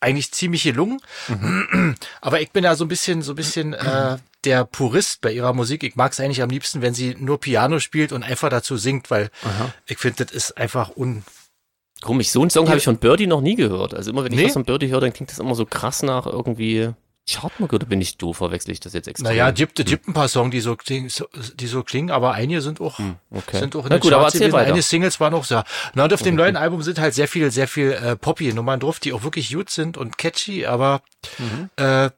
eigentlich ziemlich gelungen. Aber ich bin ja so ein bisschen, so ein bisschen äh, der Purist bei ihrer Musik. Ich mag es eigentlich am liebsten, wenn sie nur Piano spielt und einfach dazu singt, weil ich finde, das ist einfach un. Komisch, so einen Song habe ich von Birdie noch nie gehört. Also immer wenn ich Nee? was von Birdie höre, dann klingt das immer so krass nach irgendwie Chartmuck oder bin ich doof, verwechsel ich das jetzt extra? Naja, gibt, gibt ein paar Songs, die so klingen, so, die so klingen, aber einige sind auch, okay. sind auch in Na gut, aber erzähl weiter. Einige Singles waren auch so. Na, und auf dem neuen Album sind halt sehr viel, sehr viel äh, Poppy-Nummern drauf, die auch wirklich gut sind und catchy, aber Mhm. äh,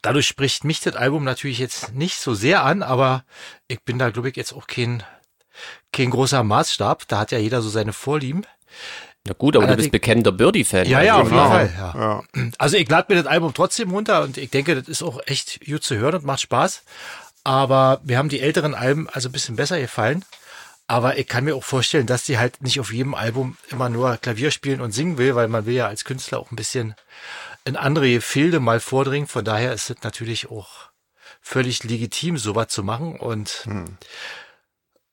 dadurch spricht mich das Album natürlich jetzt nicht so sehr an, aber ich bin da, glaube ich, jetzt auch kein, kein großer Maßstab. Da hat ja jeder so seine Vorlieben. Na gut, aber du Allerdings- bist bekennender Birdie-Fan. Ja, ja, auf also, jeden genau. Fall. Ja. Ja. Also ich lade mir das Album trotzdem runter und ich denke, das ist auch echt gut zu hören und macht Spaß. Aber mir haben die älteren Alben also ein bisschen besser gefallen. Aber ich kann mir auch vorstellen, dass die halt nicht auf jedem Album immer nur Klavier spielen und singen will, weil man will ja als Künstler auch ein bisschen in andere Gefilde mal vordringen. Von daher ist es natürlich auch völlig legitim, sowas zu machen. Und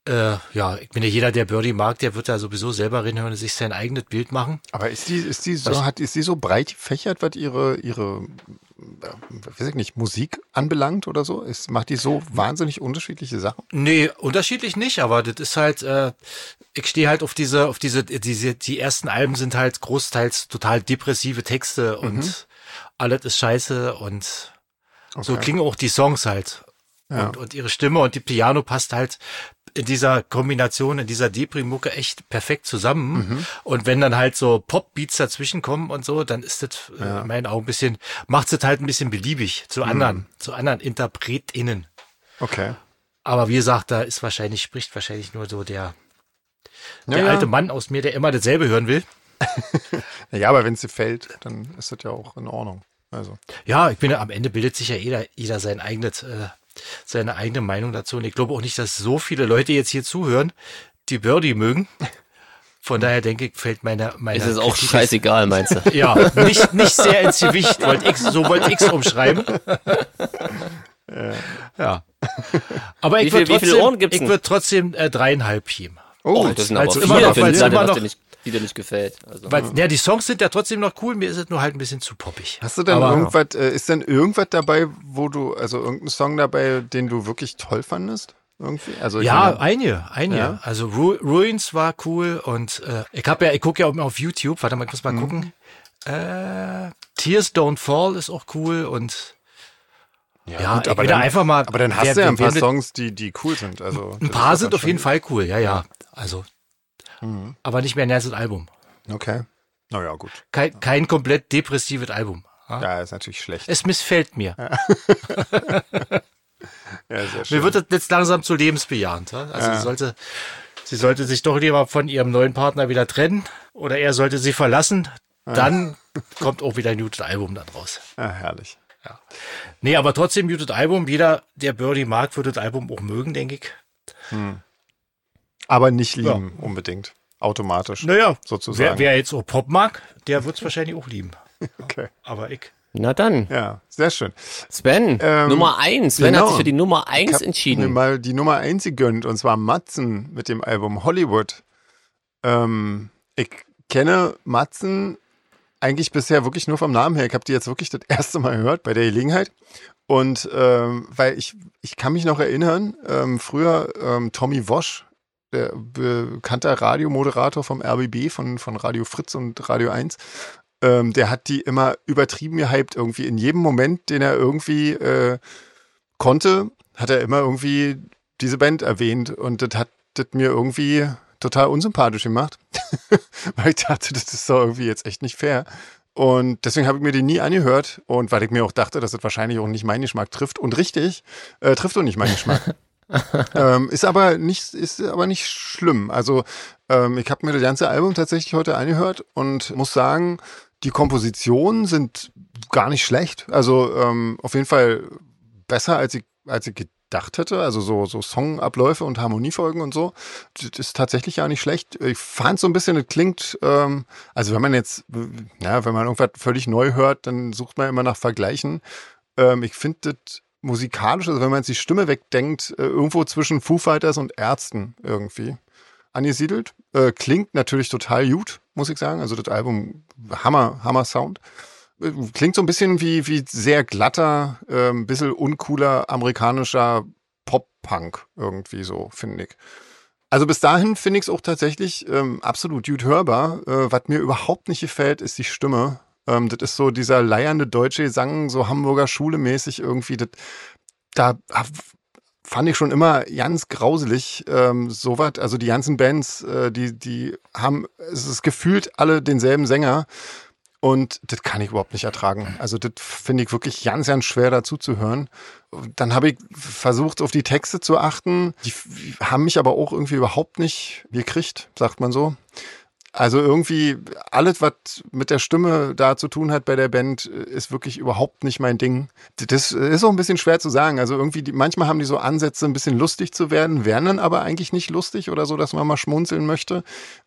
äh, ja, ich bin ja jeder, der Birdie mag, der wird da sowieso selber reinhören und sich sein eigenes Bild machen. Aber ist die, ist die so, hat, ist die so breit gefächert, was ihre, ihre, äh, weiß ich nicht, Musik anbelangt oder so? Ist, macht die so wahnsinnig unterschiedliche Sachen? Nee, unterschiedlich nicht, aber das ist halt, äh, ich stehe halt auf diese, auf diese, diese, die ersten Alben sind halt großteils total depressive Texte und alles ist scheiße und so Okay. klingen auch die Songs halt. Ja. Und, und ihre Stimme und die Piano passt halt in dieser Kombination, in dieser Depri-Mucke echt perfekt zusammen. Und wenn dann halt so Pop-Beats dazwischen kommen und so, dann ist das äh, in meinen Augen ein bisschen, macht es halt ein bisschen beliebig zu anderen, zu anderen InterpretInnen. Okay. Aber wie gesagt, da ist wahrscheinlich, spricht wahrscheinlich nur so der, der Ja, ja. alte Mann aus mir, der immer dasselbe hören will. Ja, aber wenn es dir fällt, dann ist das ja auch in Ordnung. Also. Ja, ich bin am Ende bildet sich ja jeder, jeder sein eigenes, äh, seine eigene Meinung dazu. Und ich glaube auch nicht, dass so viele Leute jetzt hier zuhören, die Birdie mögen. Von daher denke ich, fällt meine, meine Ist es auch Kritik- scheißegal, meinst du? Ja, nicht, nicht sehr ins Gewicht, wollte ich, so wollte ich's umschreiben. Ja. Aber ich Wie viel- würde wie viele trotzdem, ich würde trotzdem äh, dreieinhalb geben. Oh, Das sind weil's aber immer viele noch- Platte, immer noch- die dir nicht gefällt. Also. Weil, ja, die Songs sind ja trotzdem noch cool, mir ist es nur halt ein bisschen zu poppig. Hast du denn Aber- irgendwas, äh, ist denn irgendwas dabei, wo du, also irgendein Song dabei, den du wirklich toll fandest? Irgendwie? Also Ja, meine, einige, einige. Ja? Also Ru Ruins war cool und äh, ich habe ja, ich gucke ja auch immer auf YouTube. Warte mal, ich muss Mhm. mal gucken. Äh, Tears Don't Fall ist auch cool und ja, gut, ich aber dann- einfach mal. aber dann hast wer- du ja ein paar Songs, die, die cool sind. Also, Ein paar sind auf jeden Fall cool, ja, ja. Also, Mhm. aber nicht mehr ein ganzes Album. Okay. Naja, gut. Kein, kein komplett depressives Album. Ja? Ja, ist natürlich schlecht. Es missfällt mir. Ja, sehr schön. Mir wird das jetzt langsam zu lebensbejahend. Ja? Also sie sollte, sie sollte sich doch lieber von ihrem neuen Partner wieder trennen oder er sollte sie verlassen. Dann kommt auch wieder ein gutes Album dann raus. ja, herrlich. Nee, aber trotzdem gutes Album. Jeder, der Birdie mag, wird das Album auch mögen, denke ich. Aber nicht lieben, unbedingt. Automatisch. Naja, Sozusagen. wer, wer jetzt auch Pop mag, der wird es wahrscheinlich auch lieben. Okay. Aber ich. Na dann, Ja, sehr schön. Sven, Ähm, Nummer eins. Sven genau. hat sich für die Nummer Ich eins mir entschieden. mal die Nummer eins gegönnt, und zwar Matzen mit dem Album Hollywood. Ähm, ich kenne Matzen eigentlich bisher wirklich nur vom Namen her. Ich habe die jetzt wirklich das erste Mal gehört bei der Gelegenheit. Und ähm, weil ich, ich kann mich noch erinnern, ähm, früher ähm, Tommy Wosch, der bekannter Radiomoderator vom RBB, von, von Radio Fritz und Radio 1, ähm, der hat die immer übertrieben gehypt. Irgendwie in jedem Moment, den er irgendwie äh, konnte, hat er immer irgendwie diese Band erwähnt. Und das hat das mir irgendwie total unsympathisch gemacht. weil ich dachte, das ist doch irgendwie jetzt echt nicht fair. Und deswegen habe ich mir die nie angehört. Und weil ich mir auch dachte, dass das wahrscheinlich auch nicht meinen Geschmack trifft. Und richtig, äh, trifft auch nicht meinen Geschmack. ähm, ist aber nicht, ist aber nicht schlimm. Also ähm, ich habe mir das ganze Album tatsächlich heute angehört und muss sagen, die Kompositionen sind gar nicht schlecht. Also ähm, auf jeden Fall besser, als ich, als ich gedacht hätte. Also so, so Songabläufe und Harmoniefolgen und so. Das ist tatsächlich ja nicht schlecht. Ich fand so ein bisschen, es klingt, ähm, also wenn man jetzt, ja, wenn man irgendwas völlig neu hört, dann sucht man immer nach Vergleichen. Ähm, ich finde das musikalisch, also wenn man jetzt die Stimme wegdenkt, äh, irgendwo zwischen Foo Fighters und Ärzten irgendwie angesiedelt. Äh, klingt natürlich total gut, muss ich sagen. Also das Album, Hammer, Hammer Sound. Äh, klingt so ein bisschen wie, wie sehr glatter, äh, ein bisschen uncooler amerikanischer Pop-Punk irgendwie so, finde ich. Also bis dahin finde ich es auch tatsächlich ähm, absolut gut hörbar. Äh, was mir überhaupt nicht gefällt, ist die Stimme. Ähm, das ist so dieser leiernde deutsche Gesang, so Hamburger Schule mäßig irgendwie. Das, da fand ich schon immer ganz grauselig, ähm, sowas. Also die ganzen Bands, äh, die, die haben, es ist gefühlt alle denselben Sänger. Und das kann ich überhaupt nicht ertragen. Also das finde ich wirklich ganz, ganz schwer dazu zu hören. Dann habe ich versucht, auf die Texte zu achten. Die haben mich aber auch irgendwie überhaupt nicht gekriegt, sagt man so. Also irgendwie alles, was mit der Stimme da zu tun hat bei der Band, ist wirklich überhaupt nicht mein Ding. Das ist auch ein bisschen schwer zu sagen. Also irgendwie, die, manchmal haben die so Ansätze, ein bisschen lustig zu werden, werden dann aber eigentlich nicht lustig oder so, dass man mal schmunzeln möchte.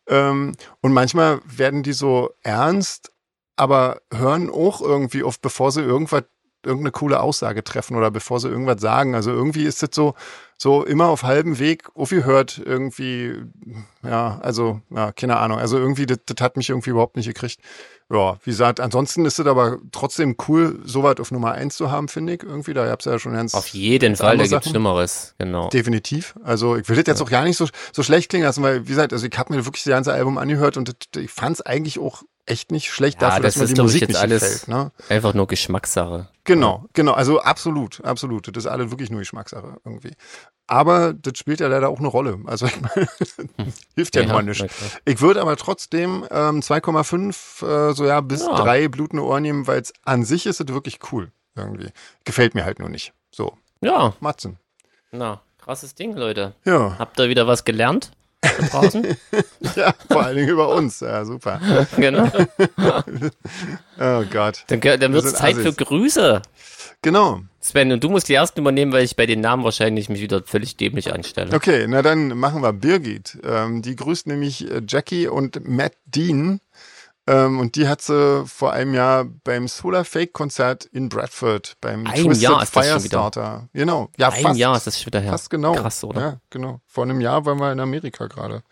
Ähm, und manchmal werden die so ernst, aber hören auch irgendwie oft, bevor sie irgendwas irgendeine coole Aussage treffen oder bevor sie irgendwas sagen. Also irgendwie ist das so, so immer auf halbem Weg aufgehört, irgendwie, ja, also, ja, keine Ahnung. Also irgendwie, das, das hat mich irgendwie überhaupt nicht gekriegt. Ja, wie gesagt, ansonsten ist es aber trotzdem cool, so weit auf Nummer eins zu haben, finde ich, irgendwie. Da gab's ja schon ganz. Auf jeden Fall, da gibt's Schlimmeres, genau. Definitiv. Also ich will das jetzt ja. auch gar nicht so, so schlecht klingen lassen, weil, wie gesagt, also ich habe mir wirklich das ganze Album angehört und das, ich fand es eigentlich auch echt nicht schlecht ja, dafür, das dass mir ist, die Musik jetzt nicht alles gefällt. Ne? Einfach nur Geschmackssache. Genau, genau. Also absolut, absolut. Das ist alles wirklich nur Geschmackssache irgendwie. Aber das spielt ja leider auch eine Rolle. Also ich meine, hilft ja, ja nur nicht. Ich würde aber trotzdem ähm, 2,5 äh, so ja bis ja. drei blutende Ohren nehmen, weil es an sich ist es wirklich cool irgendwie. Gefällt mir halt nur nicht. So. Ja. Matzen. Na, krasses Ding, Leute. Ja. Habt ihr wieder was gelernt? Draußen? ja, vor allen Dingen über uns. Ja, super. Genau. oh Gott. Dann, dann wird es Zeit Assis. für Grüße. Genau. Sven, und du musst die ersten übernehmen, weil ich bei den Namen wahrscheinlich mich wieder völlig dämlich anstelle. Okay, na dann machen wir Birgit. Ähm, die grüßt nämlich äh, Jackie und Matt Dean. Ähm, und die hat sie vor einem Jahr beim Solar Fake Konzert in Bradford beim ein Twisted Jahr ist Firestarter. Genau. Ja, ein fast, Jahr ist das schon wieder her. Fast genau. Krass, oder? Ja, genau. Vor einem Jahr waren wir in Amerika gerade.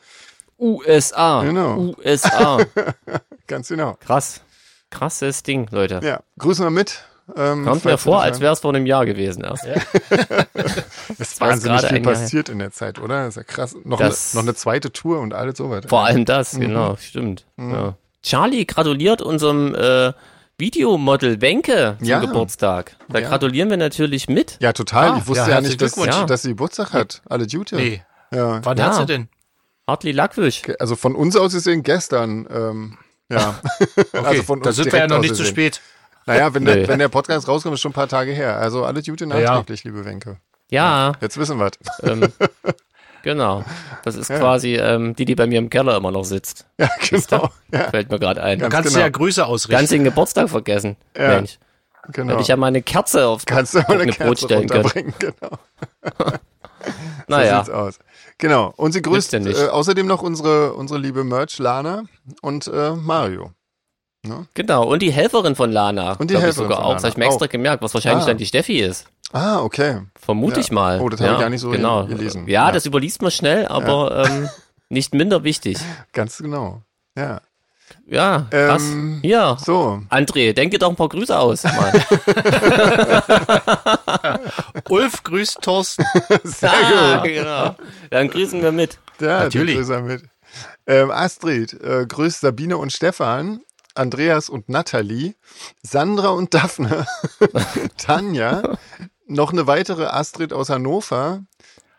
USA. Genau. USA. Ganz genau. Krass. Krasses Ding, Leute. Ja, grüßen wir mit. Ähm, Kommt mir vor, als wäre es vor einem Jahr gewesen erst. Ja. es ist wahnsinnig viel passiert in der Zeit, oder? Das ist ja krass. Noch, das, eine, noch eine zweite Tour und alles so weiter. Vor allem das, mhm. genau, stimmt. Mhm. Ja. Charlie gratuliert unserem äh, Videomodel Wenke zum ja. Geburtstag. Da ja. gratulieren wir natürlich mit. Ja, total. Ah, ich wusste ja, nicht, dass, dass sie Geburtstag hat. Alle Duty. Nee. Ja. Wann hat sie denn? Hartli Lackwisch. Also von uns aus gesehen gestern. Ähm, ja. okay, also von uns da sind wir ja noch nicht zu spät. Naja, wenn, nee. der, wenn der Podcast rauskommt, ist schon ein paar Tage her. Also alle Gute nachträglich, ja. liebe Wenke. Ja. Jetzt wissen wir ähm, Genau. Das ist ja. quasi ähm, die, die bei mir im Keller immer noch sitzt. Ja, genau. Ja. Fällt mir gerade ein. Du kannst genau. ja Grüße ausrichten. Ganz den Geburtstag vergessen. Ja. Mensch. Genau. Hätte ich ja mal eine Kerze auf, kannst du mal eine, eine Kerze Brot stellen können. Genau. naja. So sieht's aus. Genau. Und sie grüßt äh, außerdem noch unsere, unsere liebe Merch Lana und äh, Mario. Ne? Genau, und die Helferin von Lana. Und die Helferin sogar auch. Das habe ich mir extra gemerkt, was wahrscheinlich ah. dann die Steffi ist. Ah, okay. Vermute ja. ich mal. Oh, das habe ich gar nicht so genau. gelesen. Ja, ja, das überliest man schnell, aber ähm, nicht minder wichtig. Ganz genau. Ja. Ja, krass. Ähm, Hier. So. André, denke doch ein paar Grüße aus. Ulf grüßt Thorsten. Sehr ah, gut. Genau. Dann grüßen wir mit. Ja, natürlich. Grüßen wir mit. Ähm, Astrid äh, grüßt Sabine und Stefan. Andreas und Nathalie, Sandra und Daphne, Tanja, noch eine weitere Astrid aus Hannover,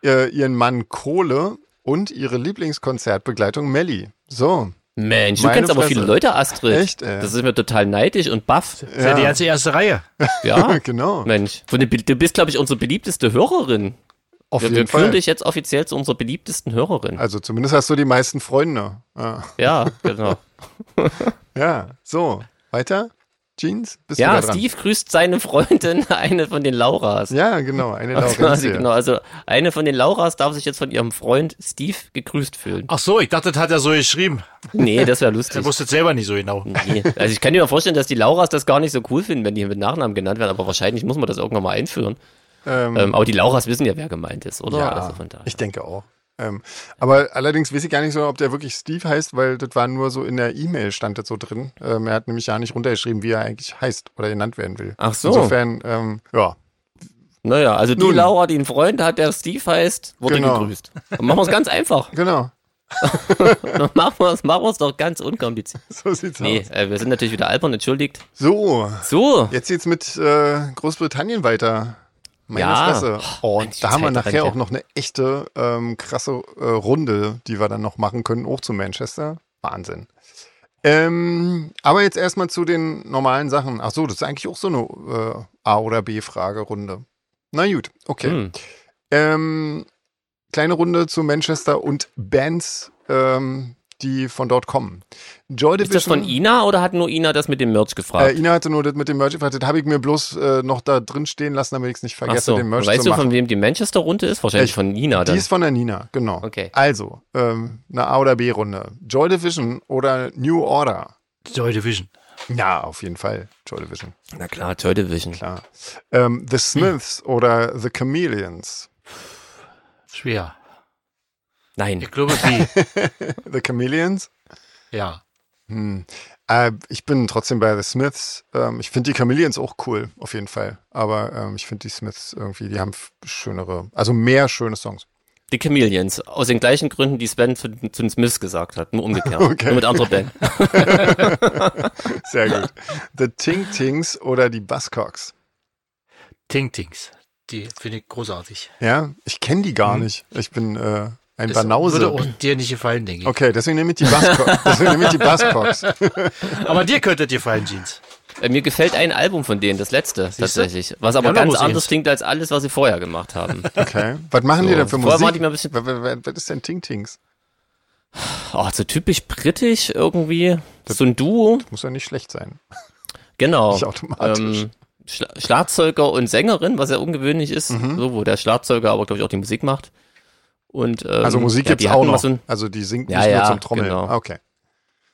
äh, ihren Mann Kohle und ihre Lieblingskonzertbegleitung Melli. So. Mensch, du kennst Fresse. aber viele Leute, Astrid. Echt, ey. Das ist mir total neidisch und baff. Das ist ja die ganze erste Reihe. Ja, genau. Mensch, du bist, glaube ich, unsere beliebteste Hörerin. Auf wir, jeden wir führen dich jetzt offiziell zu unserer beliebtesten Hörerin. Also zumindest hast du die meisten Freunde. Ja, ja genau. ja, so, weiter. Jeans? Bist ja, du dran? Steve grüßt seine Freundin, eine von den Lauras. Ja, genau, eine Quasi, Laurentia. genau, also eine von den Lauras darf sich jetzt von ihrem Freund Steve gegrüßt fühlen. Ach so, ich dachte, das hat er so geschrieben. Nee, das wäre Er lustig. wusste es selber nicht so genau. Nee. Also ich kann mir vorstellen, dass die Lauras das gar nicht so cool finden, wenn die mit Nachnamen genannt werden, aber wahrscheinlich muss man das irgendwann mal einführen. Ähm, Ähm, aber die Lauras wissen ja, wer gemeint ist, oder? ja, Also von daher. ich denke auch. Ähm, aber allerdings weiß ich gar nicht so, ob der wirklich Steve heißt, weil das war nur so in der E-Mail stand das so drin. Ähm, er hat nämlich ja nicht runtergeschrieben, wie er eigentlich heißt oder genannt werden will. Ach so. Insofern, ähm, ja, Naja, also die Nun. Laura, die einen Freund hat, der Steve heißt, wurde Genau. gegrüßt. Dann machen wir es ganz einfach. genau. Dann machen wir es machen wir's doch ganz unkompliziert. So sieht's Nee, aus. äh, wir sind natürlich wieder albern, entschuldigt. So, So, jetzt geht's mit äh, Großbritannien weiter. Meine Ja. Fresse. Oh, die da haben wir nachher ja. auch noch eine echte ähm, krasse äh, Runde, die wir dann noch machen können, auch zu Manchester. Wahnsinn. Ähm, aber jetzt erstmal zu den normalen Sachen. Ach so, das ist eigentlich auch so eine äh, A- oder B-Frage-Runde. Na gut, okay. hm. Ähm, kleine Runde zu Manchester und Bands, ähm, die von dort kommen. Joy ist das von Ina oder hat nur Ina das mit dem Merch Äh, gefragt? Ina hatte nur das mit dem Merch gefragt. Das habe ich mir bloß äh, noch da drin stehen lassen, damit ich es nicht vergesse, so, den Merch weißt zu du, machen. von wem die Manchester-Runde ist? Wahrscheinlich Ich- von Nina Die dann. ist von der Nina, genau. Okay. Also, ähm, eine A- oder B-Runde. Joy Division oder New Order? Joy Division. Ja, auf jeden Fall. Joy Division, Na klar, Joy Division. klar. Ähm, The Smiths oder The Chameleons? Schwer. Nein. Ich glaube, die. The Chameleons? ja. Hm. Äh, ich bin trotzdem bei The Smiths. Ähm, ich finde die Chameleons auch cool, auf jeden Fall. Aber ähm, ich finde die Smiths irgendwie, die haben schönere, also mehr schöne Songs. Die Chameleons. Aus den gleichen Gründen, die Sven zu, zu den Smiths gesagt hat. Nur umgekehrt. Okay. Nur mit anderer Band. Sehr gut. The Ting Tings oder die Buzzcocks? Ting Tings. Die finde ich großartig. Ja, ich kenne die gar nicht. Ich bin äh, ein Das Banause. würde auch dir nicht gefallen, denke ich. Okay, deswegen nehme ich die Buzzcocks. deswegen nehme ich die Buzzcocks. Aber dir könnte dir fallen, Jeans. Äh, Mir gefällt ein Album von denen, das letzte tatsächlich. Was aber Ja, ganz ich anders klingt als alles, was sie vorher gemacht haben. Okay. Was machen die So. denn für Vorher Musik? die mal ein bisschen- was, ist denn Ting Tings? Oh, so typisch britisch irgendwie. So ein Duo. Muss ja nicht schlecht sein. Genau. Nicht automatisch. Ähm, Schla Schlagzeuger und Sängerin, was ja ungewöhnlich ist. Mhm. So, wo der Schlagzeuger aber, glaube ich, auch die Musik macht. Und, ähm, Also Musik ja, gibt's auch noch. So ein, also die singt Ja, nicht nur ja, zum Trommeln. genau. Ah, Okay.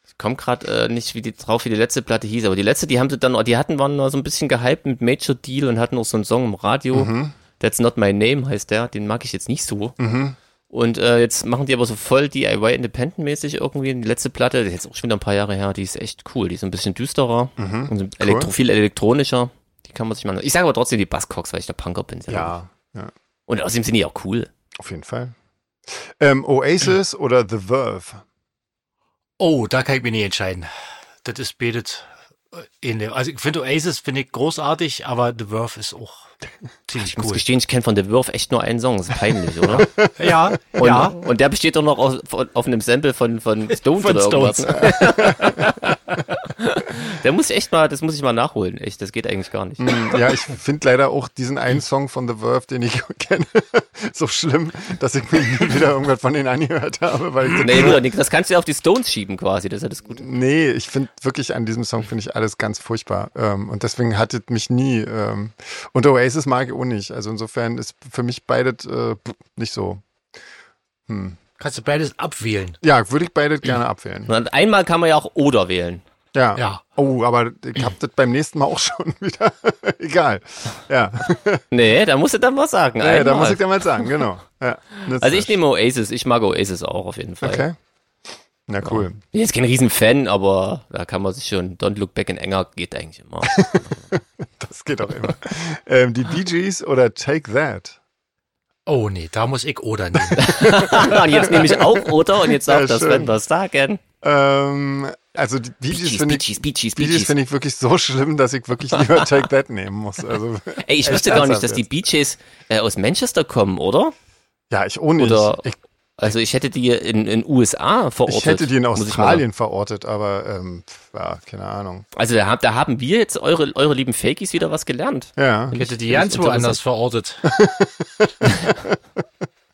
ich komme gerade äh, nicht wie die, drauf, wie die letzte Platte hieß, aber die letzte, die haben sie dann, die hatten, waren mal so ein bisschen gehypt mit Major Deal und hatten auch so einen Song im Radio. Mhm. That's Not My Name heißt der, den mag ich jetzt nicht so. Mhm. Und äh, jetzt machen die aber so voll DIY Independent-mäßig irgendwie. Die letzte Platte, die ist jetzt auch schon wieder ein paar Jahre her, die ist echt cool. Die ist ein bisschen düsterer Mhm. und elektro viel elektronischer. Die kann man sich mal. Ich sage aber trotzdem die Buzzcocks, weil ich der Punker bin. Ja, ja, Und außerdem sind die auch cool. auf jeden Fall. Ähm, Oasis oder The Verve? Oh, da kann ich mich nicht entscheiden. Das ist betet ähnlich. Also ich finde Oasis finde ich großartig, aber The Verve ist auch ziemlich Ich muss cool. gestehen, ich kenne von The Verve echt nur einen Song. Das ist peinlich, oder? Ja, Und, ja. und der besteht doch noch auf, auf einem Sample von, von Stones Von oder Stones. irgendwas. der muss ich echt mal, das muss ich mal nachholen. Echt, das geht eigentlich gar nicht. Hm, Ja, ich finde leider auch diesen einen Song von The Verve, den ich kenne, so schlimm, dass ich mir nie wieder irgendwas von denen angehört habe, weil ich das Nee, Bruder, Nick, das kannst du ja auf die Stones schieben quasi, das ist ja das Gute. Nee, ich finde wirklich an diesem Song finde ich alles ganz furchtbar. Ähm, und deswegen hat es mich nie. Ähm, und Oasis mag ich auch nicht. Also insofern ist für mich beides äh, nicht so. Hm. Kannst du beides abwählen. Ja, würde ich beides gerne abwählen. Und einmal kann man ja auch oder wählen. Ja. Ja. Oh, aber ich hab das beim nächsten Mal auch schon wieder. Egal. Ja. Nee, da musst du dann was sagen. ja einmal. da muss ich dir mal sagen, genau. Ja. Also ich nehme Oasis, ich mag Oasis auch auf jeden Fall. Okay. Na cool. Bin jetzt kein Riesenfan, aber da kann man sich schon, Don't Look Back in Anger geht eigentlich immer. Das geht auch immer. ähm, die Bee Gees oder Take That? Oh nee, da muss ich oder nehmen. und jetzt nehme ich auch oder und jetzt Ja, sagt das schön. Sven was sagen. Ähm, also die Beaches, finde ich, Beaches, Beaches, Beaches. finde ich wirklich so schlimm, dass ich wirklich lieber Take That nehmen muss. Also, Ey, ich wusste gar nicht, dass die jetzt. Bee Gees äh, aus Manchester kommen, oder? Ja, ich nicht. Oder ich, Also ich hätte die in in USA verortet. ich hätte die in Australien verortet, aber ähm, ja, keine Ahnung. Also da, da haben wir jetzt eure, eure lieben Fakies wieder was gelernt. Ja. Ich hätte die ganz woanders verortet.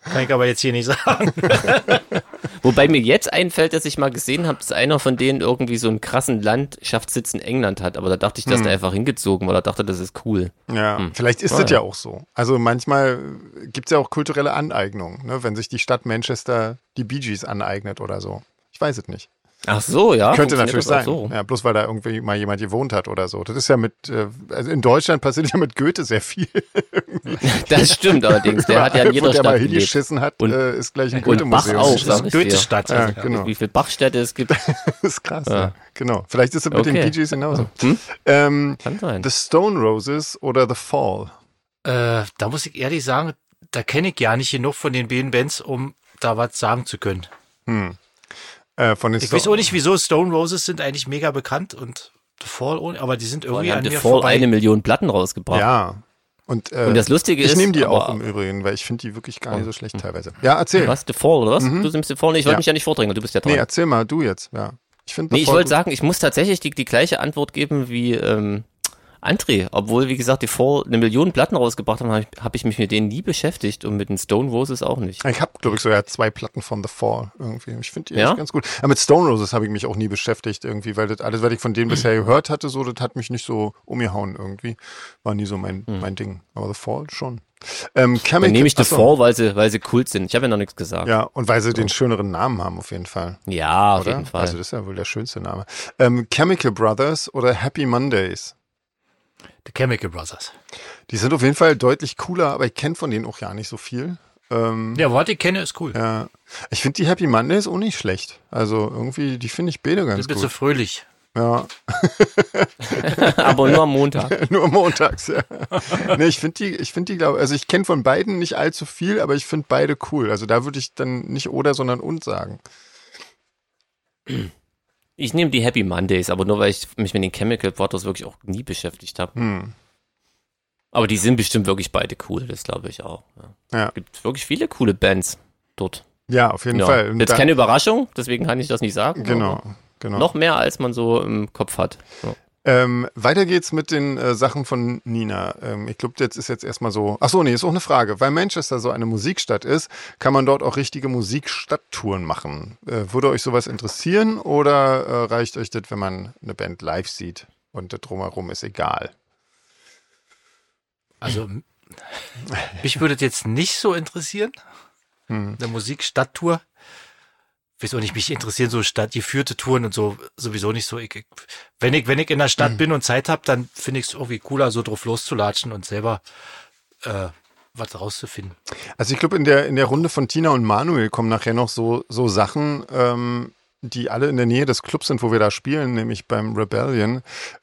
Kann ich aber jetzt hier nicht sagen. Wobei mir jetzt einfällt, dass ich mal gesehen habe, dass einer von denen irgendwie so einen krassen Landschaftssitz in England hat. Aber da dachte ich, dass Hm. der einfach hingezogen, weil er dachte, das ist cool. Ja, Hm. vielleicht ist Ah, das ja ja. auch so. Also manchmal gibt es ja auch kulturelle Aneignungen, ne? wenn sich die Stadt Manchester die Bee Gees aneignet oder so. Ich weiß es nicht. Ach so, ja. Könnte natürlich sein. So. Ja, bloß weil da irgendwie mal jemand gewohnt hat oder so. Das ist ja mit, äh, also in Deutschland passiert ja mit Goethe sehr viel. Das stimmt allerdings. Der hat ja in jeder Wo der Stadt mal gelebt. hingeschissen hat, Und- äh, ist gleich ein und Bach Goethe-Museum. auch, Das ist. Goethe-Stadt. Ja, genau. Wie viele Bachstädte es gibt, Das ist krass, Ja. ja. Genau. Vielleicht ist es mit den Okay. Bee Gees genauso. Hm? Ähm, kann sein. The Stone Roses oder The Fall? Äh, da muss ich ehrlich sagen, da kenne ich ja nicht genug von den beiden Bands, um da was sagen zu können. Hm. Äh, von den Ich Sto- weiß auch nicht, wieso Stone Roses sind eigentlich mega bekannt und The Fall, ohne- aber die sind irgendwie Die an haben The mir Fall vorbei. eine Million Platten rausgebracht. Ja. Und, äh, Und das Lustige ich ist, nehme die auch im Übrigen, weil ich finde die wirklich gar nicht so schlecht teilweise. Ja, erzähl. Was? The Fall, oder was? Du nimmst The Fall nicht? Ich wollte Ja. mich ja nicht vordrängen, du bist ja dran. Nee, erzähl mal, du jetzt. Ja. Ich finde Nee, ich wollte sagen, ich muss tatsächlich die, die gleiche Antwort geben wie ähm, André. Obwohl, wie gesagt, die Fall eine Million Platten rausgebracht haben, habe ich, hab ich mich mit denen nie beschäftigt und mit den Stone Roses auch nicht. Ich habe, glaube ich, sogar zwei Platten von The Fall irgendwie. Ich finde die Ja? echt ganz gut. Aber mit Stone Roses habe ich mich auch nie beschäftigt irgendwie, weil das alles, was ich von denen bisher gehört hatte, so, das hat mich nicht so umgehauen irgendwie. War nie so mein, mein Ding. Aber The Fall schon. Ähm, Hm. Dann nehme ich The. Fall, weil sie, weil sie Kult sind. Ich habe ja noch nichts gesagt. Ja, und weil sie den schöneren Namen haben auf jeden Fall. Ja, auf oder? jeden Fall. Also das ist ja wohl der schönste Name. Ähm, Chemical Brothers oder Happy Mondays? The Chemical Brothers. Die sind auf jeden Fall deutlich cooler, aber ich kenne von denen auch ja nicht so viel. Ähm, Ja, was ich kenne, ist cool. ja. Ich finde die Happy Mondays auch nicht schlecht. Also irgendwie, die finde ich beide Du ganz bist so gut. fröhlich. Ja, Aber nur am Montag. nur montags, ja. nee, ich finde die, ich finde die, glaube also ich kenne von beiden nicht allzu viel, aber ich finde beide cool. Also da würde ich dann nicht oder, sondern und sagen. Ich nehme die Happy Mondays, aber nur weil ich mich mit den Chemical Brothers wirklich auch nie beschäftigt habe. Hm. Aber die sind bestimmt wirklich beide cool, das glaube ich auch. Ja. Ja. Es gibt wirklich viele coole Bands dort. Ja, auf jeden Ja. Fall. Und Jetzt keine Überraschung, deswegen kann ich das nicht sagen. Genau, genau. Noch mehr, als man so im Kopf hat. So. Ähm, weiter geht's mit den äh, Sachen von Nina. Ähm, ich glaube, jetzt ist jetzt erstmal so. Ach so, nee, ist auch eine Frage. Weil Manchester so eine Musikstadt ist, kann man dort auch richtige Musikstadttouren machen. Äh, würde euch sowas interessieren oder äh, reicht euch das, wenn man eine Band live sieht und das drumherum ist egal? Also, mich würde das jetzt nicht so interessieren. Hm. Eine Musikstadttour. Weiß auch nicht, mich interessieren so stadtgeführte Touren und so sowieso nicht so. Ich, ich, wenn ich, wenn ich in der Stadt Mhm. bin und Zeit habe, dann finde ich es irgendwie cooler, so drauf loszulatschen und selber äh, was rauszufinden. Also ich glaube, in der, in der Runde von Tina und Manuel kommen nachher noch so, so Sachen, ähm, die alle in der Nähe des Clubs sind, wo wir da spielen, nämlich beim Rebellion.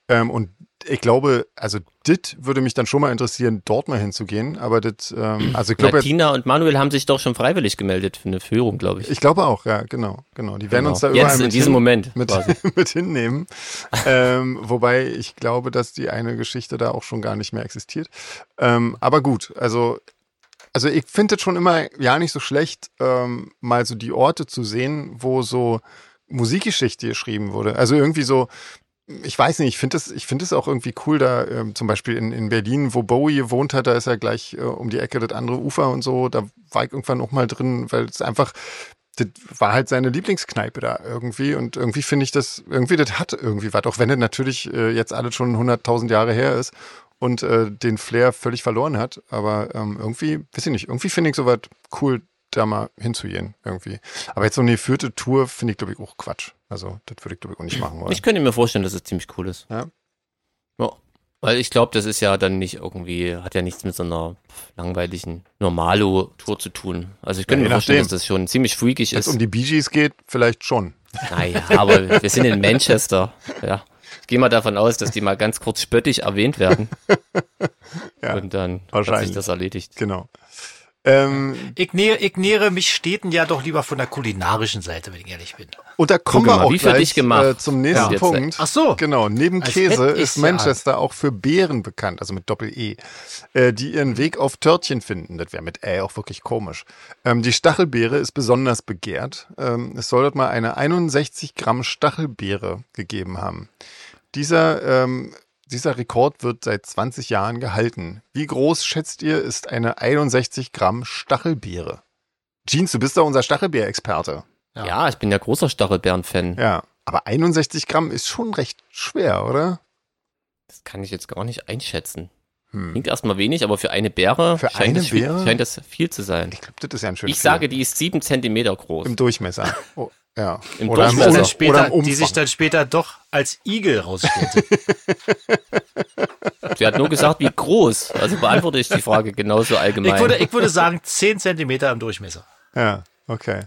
Ähm, und ich glaube, also dit würde mich dann schon mal interessieren, dort mal hinzugehen. Aber das, ähm, also ich glaube, Tina und Manuel haben sich doch schon freiwillig gemeldet für eine Führung, glaube ich. ich glaube auch, ja, genau, genau. Die werden Genau. uns da überall Jetzt in mit, diesem hin, Moment mit, mit hinnehmen. ähm, wobei ich glaube, dass die eine Geschichte da auch schon gar nicht mehr existiert. Ähm, aber gut, also also ich finde es schon immer ja nicht so schlecht, ähm, mal so die Orte zu sehen, wo so Musikgeschichte geschrieben wurde. Also irgendwie so, ich weiß nicht, ich finde es es auch irgendwie cool, da ähm, zum Beispiel in, in Berlin, wo Bowie gewohnt hat, da ist ja gleich äh, um die Ecke das andere Ufer und so, da war ich irgendwann auch mal drin, weil es einfach, das war halt seine Lieblingskneipe da irgendwie und irgendwie finde ich das, irgendwie das hat irgendwie was, auch wenn das natürlich äh, jetzt alles schon 100.000 Jahre her ist und äh, den Flair völlig verloren hat, aber ähm, irgendwie, weiß ich nicht, irgendwie finde ich sowas cool, da mal hinzugehen irgendwie. Aber jetzt so eine vierte Tour finde ich, glaube ich, auch Quatsch. Also das würde ich, glaube ich, auch nicht machen wollen. Ich könnte mir vorstellen, dass es ziemlich cool ist. Ja. Ja. Weil ich glaube, das ist ja dann nicht irgendwie, hat ja nichts mit so einer langweiligen Normalo-Tour zu tun. Also ich könnte Ja, mir vorstellen, nachdem. dass das schon ziemlich freakig Wenn es ist. um die Bee Gees geht, vielleicht schon. Naja, aber wir sind in Manchester. Ja. Ich gehe mal davon aus, dass die mal ganz kurz spöttisch erwähnt werden. Ja, Und dann hat sich das erledigt. Genau. Ähm, Ich, nähe, ich nähere mich Städten ja doch lieber von der kulinarischen Seite, wenn ich ehrlich bin. und da kommen wir mal, auch wie für gleich dich gemacht. äh, zum nächsten Ja. Punkt. Ach so. Genau, neben Als Käse ist ich's ja. Manchester auch für Beeren bekannt, also mit Doppel-E, äh, die ihren Weg auf Törtchen finden. Das wäre mit Ä auch wirklich komisch. Ähm, die Stachelbeere ist besonders begehrt. Ähm, es soll dort mal eine 61 Gramm Stachelbeere gegeben haben. Dieser, ähm, dieser Rekord wird seit 20 Jahren gehalten. Wie groß, schätzt ihr, ist eine 61 Gramm Stachelbeere? Jeans, du bist doch unser Stachelbeer-Experte. Ja. Ja, ich bin ja großer Stachelbeeren-Fan. Ja. Aber 61 Gramm ist schon recht schwer, oder? Das kann ich jetzt gar nicht einschätzen. Hm. Klingt erstmal wenig, aber für eine Beere Für scheint, eine das viel, Beere? scheint das viel zu sein. Ich glaube, das ist ja ein schönes Ich sage, die ist sieben Zentimeter groß. Im Durchmesser. Oh, ja. Im oder, Durchmesser. Im, oder, später, oder im Umfang. die sich dann später doch als Igel rausstellte. Sie hat nur gesagt, wie groß. Also beantworte ich die Frage genauso allgemein. ich, würde, ich würde sagen 10 Zentimeter im Durchmesser. Ja, okay.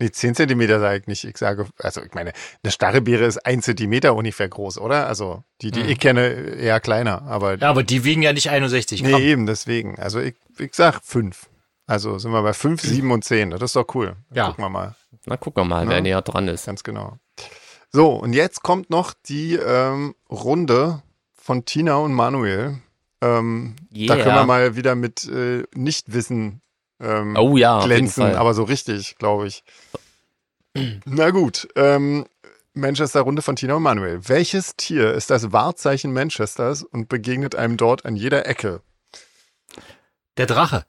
Nee, 10 Zentimeter sage ich nicht. Ich sage, also ich meine, eine Stachelbeere ist ein Zentimeter ungefähr groß, oder? Also die, die ich kenne, eher kleiner. Aber Ja, aber die wiegen ja nicht 61 nee, Gramm. eben deswegen. Also ich, ich sag fünf. Also sind wir bei fünf, sieben und zehn. Das ist doch cool. Ja. Gucken wir mal. Na, gucken wir mal, wer Ja. näher dran ist. Ganz genau. So, und jetzt kommt noch die ähm, Runde von Tina und Manuel. Ähm, Da Yeah. können wir mal wieder mit äh, Nichtwissen ähm, Oh ja, glänzen, aber so richtig, glaube ich. Na gut, ähm, Manchester-Runde von Tina und Manuel. Welches Tier ist das Wahrzeichen Manchesters und begegnet einem dort an jeder Ecke? Der Drache.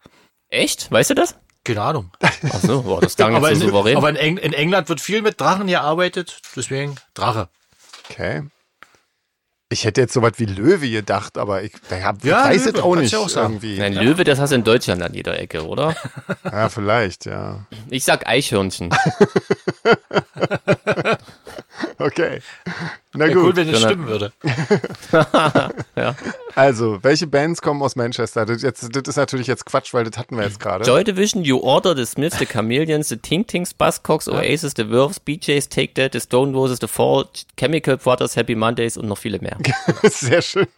Echt? Weißt du das? Keine Ahnung. Ach so, boah, das klang Aber, jetzt so in, souverän. aber in, Eng in England wird viel mit Drachen gearbeitet, deswegen Drache. Okay. Ich hätte jetzt so was wie Löwe gedacht, aber ich, ich hab, Ja, weiß Löwe, es auch nicht auch irgendwie. Nein, Löwe, das hast du in Deutschland an jeder Ecke, oder? Ja, vielleicht, ja. Ich sag Eichhörnchen. Okay. Na Wäre cool, gut. wenn es stimmen würde. ja. Also, welche Bands kommen aus Manchester? Das, jetzt, das ist natürlich jetzt Quatsch, weil das hatten wir jetzt gerade. Joy Division, New Order, The Smiths, The Chameleons, The Tink Tinks, Buzzcocks, Oasis, The Verves, BJs, Take That, The Stone Roses, The Fall, Chemical Brothers, Happy Mondays und noch viele mehr. Sehr schön.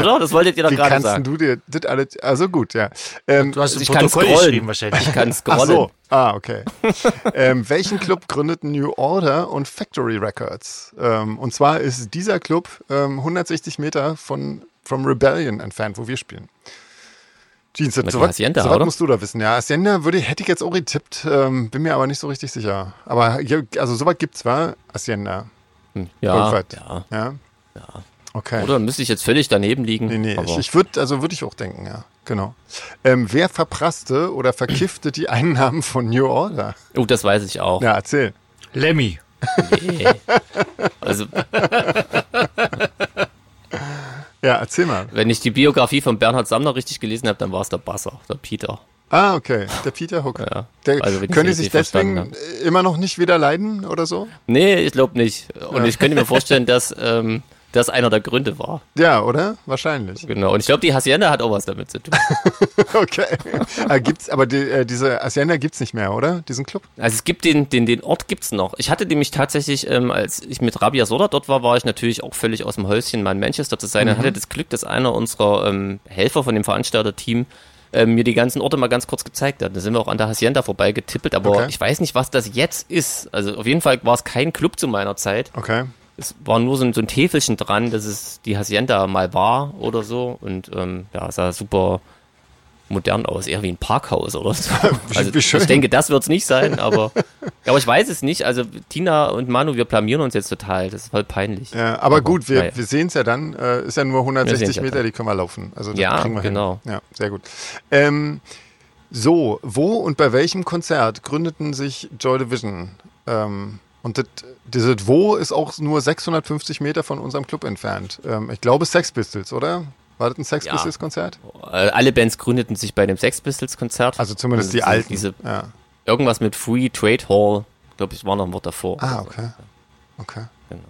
Oder? Das wolltet ihr doch Wie gerade kannst sagen. du dir das alles, also gut, ja. Ähm, Du hast ein Ich kann Protokoll scrollen. geschrieben wahrscheinlich. Ich kann ach scrollen. so, ah, okay. ähm, welchen Club gründeten New Order und Factory Records? Ähm, und zwar ist dieser Club ähm, 160 Meter von From Rebellion entfernt, wo wir spielen. Jeans, so was Hacienda, so was oder? musst du da wissen. Ja, Hacienda würde, ich- hätte ich jetzt auch getippt, ähm, bin mir aber nicht so richtig sicher. Aber also sowas gibt's zwar, Hacienda. Hm, Ja, ja. Ja. Ja. Okay. Oder müsste ich jetzt völlig daneben liegen? Nee, nee, aber ich, ich würde, also würde ich auch denken, ja, genau. Ähm, wer verprasste oder verkiffte die Einnahmen von New Order? oh, das weiß ich auch. Ja, erzähl. Lemmy. Nee. Also, Ja, erzähl mal. wenn ich die Biografie von Bernhard Samner richtig gelesen habe, dann war es der Basser, der Peter. Ah, okay. Der Peter Hook. Ja. Der, Also, das sich deswegen immer noch nicht wieder leiden oder so? Nee, ich glaube nicht. Und ich könnte mir vorstellen, dass ähm, das einer der Gründe war. Ja, oder? Wahrscheinlich. Genau. Und ich glaube, die Hacienda hat auch was damit zu tun. Okay. aber gibt's, aber die, äh, diese Hacienda gibt's nicht mehr, oder? Diesen Club? Also es gibt den, den, den Ort gibt's noch. Ich hatte nämlich tatsächlich, ähm, als ich mit Rabia Soda dort war, war ich natürlich auch völlig aus dem Häuschen, mal in Manchester zu sein. Und hatte das Glück, dass einer unserer ähm, Helfer von dem Veranstalterteam ähm, mir die ganzen Orte mal ganz kurz gezeigt hat. Da sind wir auch an der Hacienda vorbeigetippelt, aber Okay. ich weiß nicht, was das jetzt ist. Also auf jeden Fall war es kein Club zu meiner Zeit. Okay. Es war nur so ein, so ein Täfelchen dran, dass es die Hacienda mal war oder so. Und ähm, ja, es sah super modern aus, eher wie ein Parkhaus oder so. Also ich denke, das wird's nicht sein, aber, aber ich weiß es nicht. Also Tina und Manu, wir blamieren uns jetzt total. Das ist voll peinlich. Ja, aber, gut, wir, naja. wir sehen's ja dann. Äh, ist ja nur Wir 160 sehen's ja Meter, dann. die können wir laufen. Also das Ja, kriegen wir genau. Hin. Ja, sehr gut. Ähm, so, wo und bei welchem Konzert gründeten sich Joy Division? Ähm, und das, dieses Wo ist auch nur 650 Meter von unserem Club entfernt. Ähm, ich glaube Sex Pistols, oder? War das ein Sex Ja. Pistols Konzert? Äh, Alle Bands gründeten sich bei dem Sex Pistols Konzert. Also zumindest die diese- alten. Diese, ja. irgendwas mit Free Trade Hall. glaube ich, war noch ein Wort davor. Ah, okay. Okay. Genau.